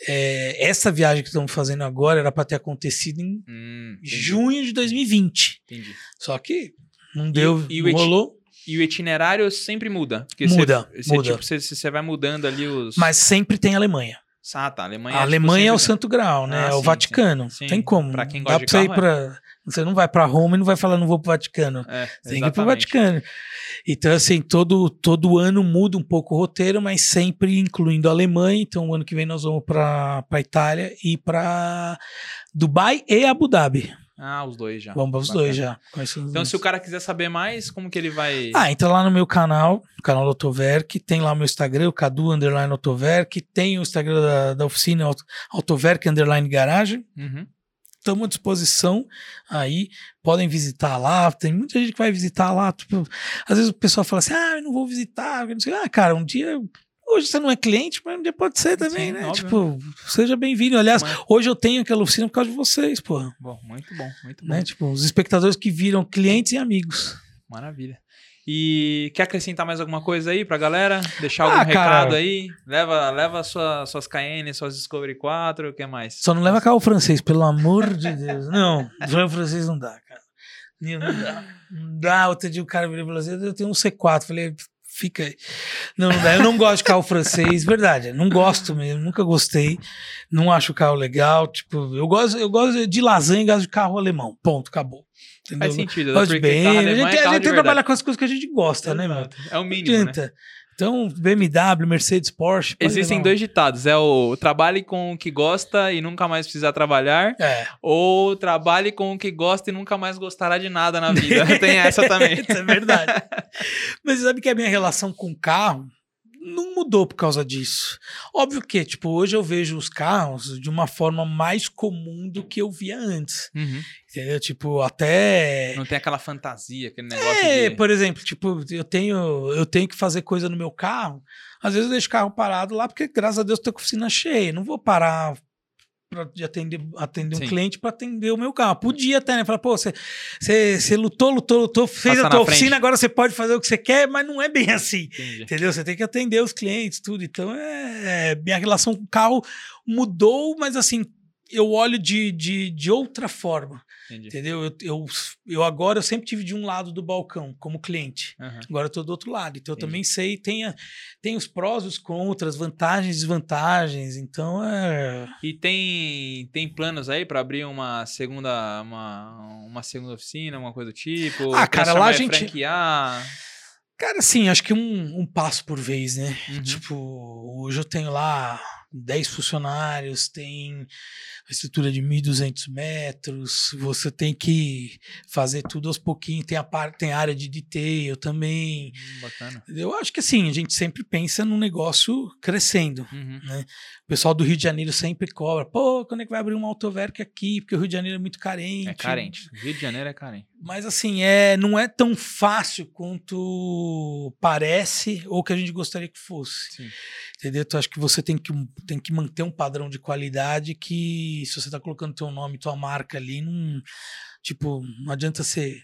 é, essa viagem que estamos fazendo agora era pra ter acontecido em Hum, junho de 2020. Entendi. Só que não deu, e iti- rolou. E o itinerário sempre muda. Muda, você, você, muda. Tipo, você, você vai mudando ali os. Mas sempre tem Alemanha. Ah, tá. A Alemanha, a tipo, Alemanha é o Santo Grau, né? Ah, é o sim, Vaticano. sim. Tem como. Pra quem Dá gosta de pra você ir carro, pra. Você não vai pra Roma e não vai falar, não vou pro Vaticano. É, Você tem que ir pro exatamente. Vaticano. Então, assim, todo, todo ano muda um pouco o roteiro, mas sempre incluindo a Alemanha. Então, o ano que vem nós vamos pra, pra Itália e pra Dubai e Abu Dhabi. Ah, os dois já. Vamos para os Bacana. dois já. Então, dois. se o cara quiser saber mais, como que ele vai. Ah, entra lá no meu canal, no canal do Autoverk, tem lá o meu Instagram, o Cadu Underline Autoverk, tem o Instagram da, da oficina Auto- Autoverk Underline Garagem. Uhum. Estamos à disposição aí, podem visitar lá. Tem muita gente que vai visitar lá. Tipo, às vezes o pessoal fala assim: ah, eu não vou visitar. não sei. Ah, cara, um dia. Hoje você não é cliente, mas um dia pode ser também, Sim, né? óbvio. Tipo, seja bem-vindo. Aliás, Mas- hoje eu tenho aquela oficina por causa de vocês, porra. Bom, muito bom, muito bom. Né? Tipo, os espectadores que viram clientes e amigos. Maravilha. E quer acrescentar mais alguma coisa aí pra galera? Deixar algum Ah, cara. recado aí? Leva, leva sua, suas Cayenne, suas Discovery 4, o que mais? Só não leva carro francês, pelo amor de Deus. Não, carro francês não dá, cara. Não dá. Não dá. Outro dia o cara virou e falou assim: eu tenho um C4. Falei, fica aí. Não, não dá. Eu não gosto de carro francês, verdade. Não gosto mesmo, nunca gostei. Não acho o carro legal. Tipo, eu gosto, eu gosto de lasanha e gosto de carro alemão. Ponto, acabou. Entendeu? Faz sentido, né? Carro bem. A alemão gente, é a gente tem que trabalhar com as coisas que a gente gosta, né, mano? É o mínimo, né? adianta. Então, BMW, Mercedes, Porsche. Existem dois ditados. É o trabalhe com o que gosta e nunca mais precisar trabalhar. É. Ou trabalhe com o que gosta e nunca mais gostará de nada na vida. Tem essa também. Isso é verdade. Mas sabe que a minha relação com o carro não mudou por causa disso. Óbvio que, tipo, hoje eu vejo os carros de uma forma mais comum do que eu via antes. Uhum. Entendeu? Tipo, até. Não tem aquela fantasia, aquele negócio É, de... por exemplo, tipo, eu tenho, eu tenho que fazer coisa no meu carro. Às vezes eu deixo o carro parado lá, porque graças a Deus tô com a oficina cheia. Não vou parar pra, de atender, atender um cliente para atender o meu carro. Podia até, né? Falar, pô, você, você, você lutou, lutou, lutou, fez Passa a tua na frente. oficina, agora você pode fazer o que você quer, mas não é bem assim. Entendi. Entendeu? Você tem que atender os clientes, tudo. Então, é, é, minha relação com o carro mudou, mas assim, eu olho de, de, de outra forma. Entendi. Entendeu? Eu, eu, eu agora eu sempre tive de um lado do balcão, como cliente. Aham. Agora eu tô do outro lado. Então eu Entendi. também sei, tem, a- tem os prós e os contras, vantagens e desvantagens. Então é. E tem, tem planos aí pra abrir uma segunda, uma, uma segunda oficina, uma coisa do tipo? Ah, cara, lá a gente- franquear? Cara, assim, acho que um, um passo por vez, né? Uhum. Tipo, hoje eu tenho lá 10 funcionários, tem a estrutura de 1.200 metros, você tem que fazer tudo aos pouquinhos, tem a parte, tem área de detail também. Hum, Bacana. Eu acho que assim, a gente sempre pensa num negócio crescendo. Uhum. O pessoal do Rio de Janeiro sempre cobra, pô, quando é que vai abrir uma autoverk aqui? Porque o Rio de Janeiro é muito carente. É carente. Rio de Janeiro é carente. Mas assim, é, não é tão fácil quanto parece ou que a gente gostaria que fosse. Sim. Entendeu? Então acho que você tem que, tem que manter um padrão de qualidade que se você tá colocando teu nome, tua marca ali, não, tipo, não adianta ser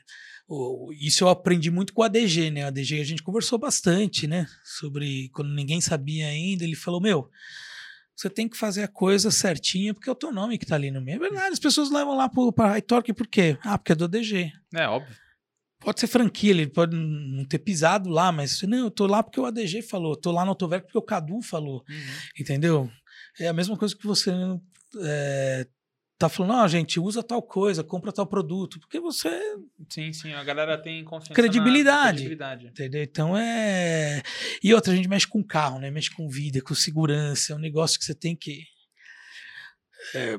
isso eu aprendi muito com o ADG, né? O ADG a gente conversou bastante, né? Sobre quando ninguém sabia ainda, ele falou: Meu, você tem que fazer a coisa certinha porque é o teu nome que tá ali no meio. É verdade, as pessoas levam lá pro- pra High Torque por quê? Ah, porque é do ADG. É, óbvio. Pode ser franquia, ele pode não ter pisado lá, mas não, eu tô lá porque o ADG falou, tô lá no Autoverk porque o Cadu falou, entendeu? É a mesma coisa que você é, tá falando, não, gente, usa tal coisa, compra tal produto, porque você, Sim, sim. A galera tem confiança Credibilidade. Na credibilidade. entendeu? Então é. E outra, a gente mexe com carro, né? Mexe com vida, com segurança, é um negócio que você tem que. É,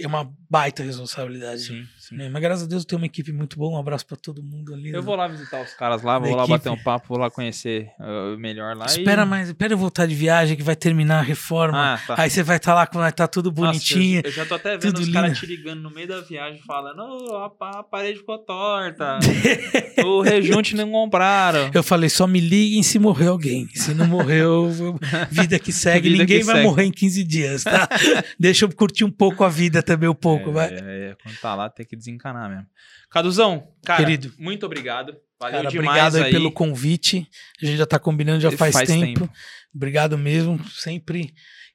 é uma baita responsabilidade. Sim, sim. né? Mas graças a Deus eu tenho uma equipe muito boa, um abraço pra todo mundo ali. Eu né? vou lá visitar os caras lá, vou Da lá equipe. bater um papo, vou lá conhecer uh, melhor lá. Espera e... mais, espera eu voltar de viagem que vai terminar a reforma. Ah, tá. Aí você vai estar lá quando vai estar tudo Nossa, bonitinho. eu, eu já tô até vendo tudo os caras te ligando no meio da viagem falando: "Ô, a, a parede ficou torta. o rejunte não compraram. Eu falei, só me liguem se morrer alguém. Se não morreu, vida que segue. Vida Ninguém que vai segue. morrer em 15 dias, tá? Deixa eu curtir um pouco a vida também, um pouco, é, vai. é, é, quando tá lá, tem que desencanar mesmo. Caduzão, cara, Querido. muito obrigado. Valeu Cara, demais obrigado aí, aí. pelo convite. A gente já tá combinando já faz, Faz tempo. tempo. Obrigado mesmo. Sempre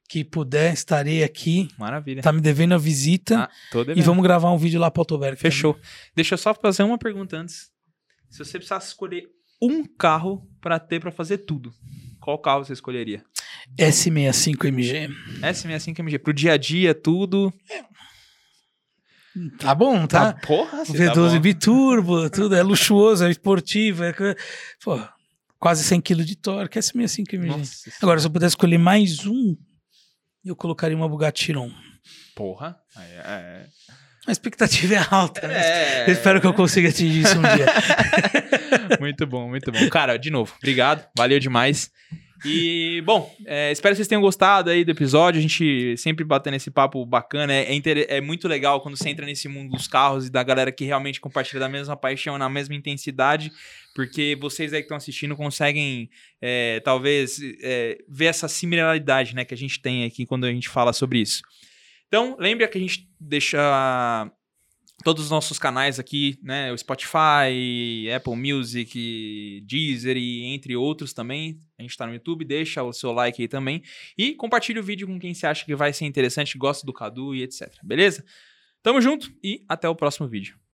que puder, estarei aqui. Maravilha. Tá me devendo a visita. Ah, tô e devendo. vamos gravar um vídeo lá pro Autoverk. também. Fechou. Deixa eu só fazer uma pergunta antes. Se você precisasse escolher um carro pra ter pra fazer tudo, qual carro você escolheria? S65 MG. S65 MG. Pro dia a dia, tudo. Tá bom, tá? porra, tá V12 bom. biturbo, tudo é luxuoso, é esportivo, é pô, quase 100 kg de torque, S65 MG. Nossa Agora, se eu pudesse escolher mais um, eu colocaria uma Bugatti Chiron. Porra. Aí, é, A expectativa é alta, né? é. Eu espero que eu consiga atingir isso um dia. muito bom, muito bom. Cara, de novo, obrigado. Valeu demais. E, bom, é, espero que vocês tenham gostado aí do episódio. A gente sempre batendo esse papo bacana. É, é, é muito legal quando você entra nesse mundo dos carros e da galera que realmente compartilha da mesma paixão, na mesma intensidade. Porque vocês aí que estão assistindo conseguem, é, talvez, é, ver essa similaridade né, que a gente tem aqui quando a gente fala sobre isso. Então, lembra que a gente deixa todos os nossos canais aqui, né? O Spotify, Apple Music, Deezer e entre outros também. A gente tá no YouTube, deixa o seu like aí também. E compartilha o vídeo com quem você acha que vai ser interessante, gosta do Cadu e etc. Beleza? Tamo junto e até o próximo vídeo.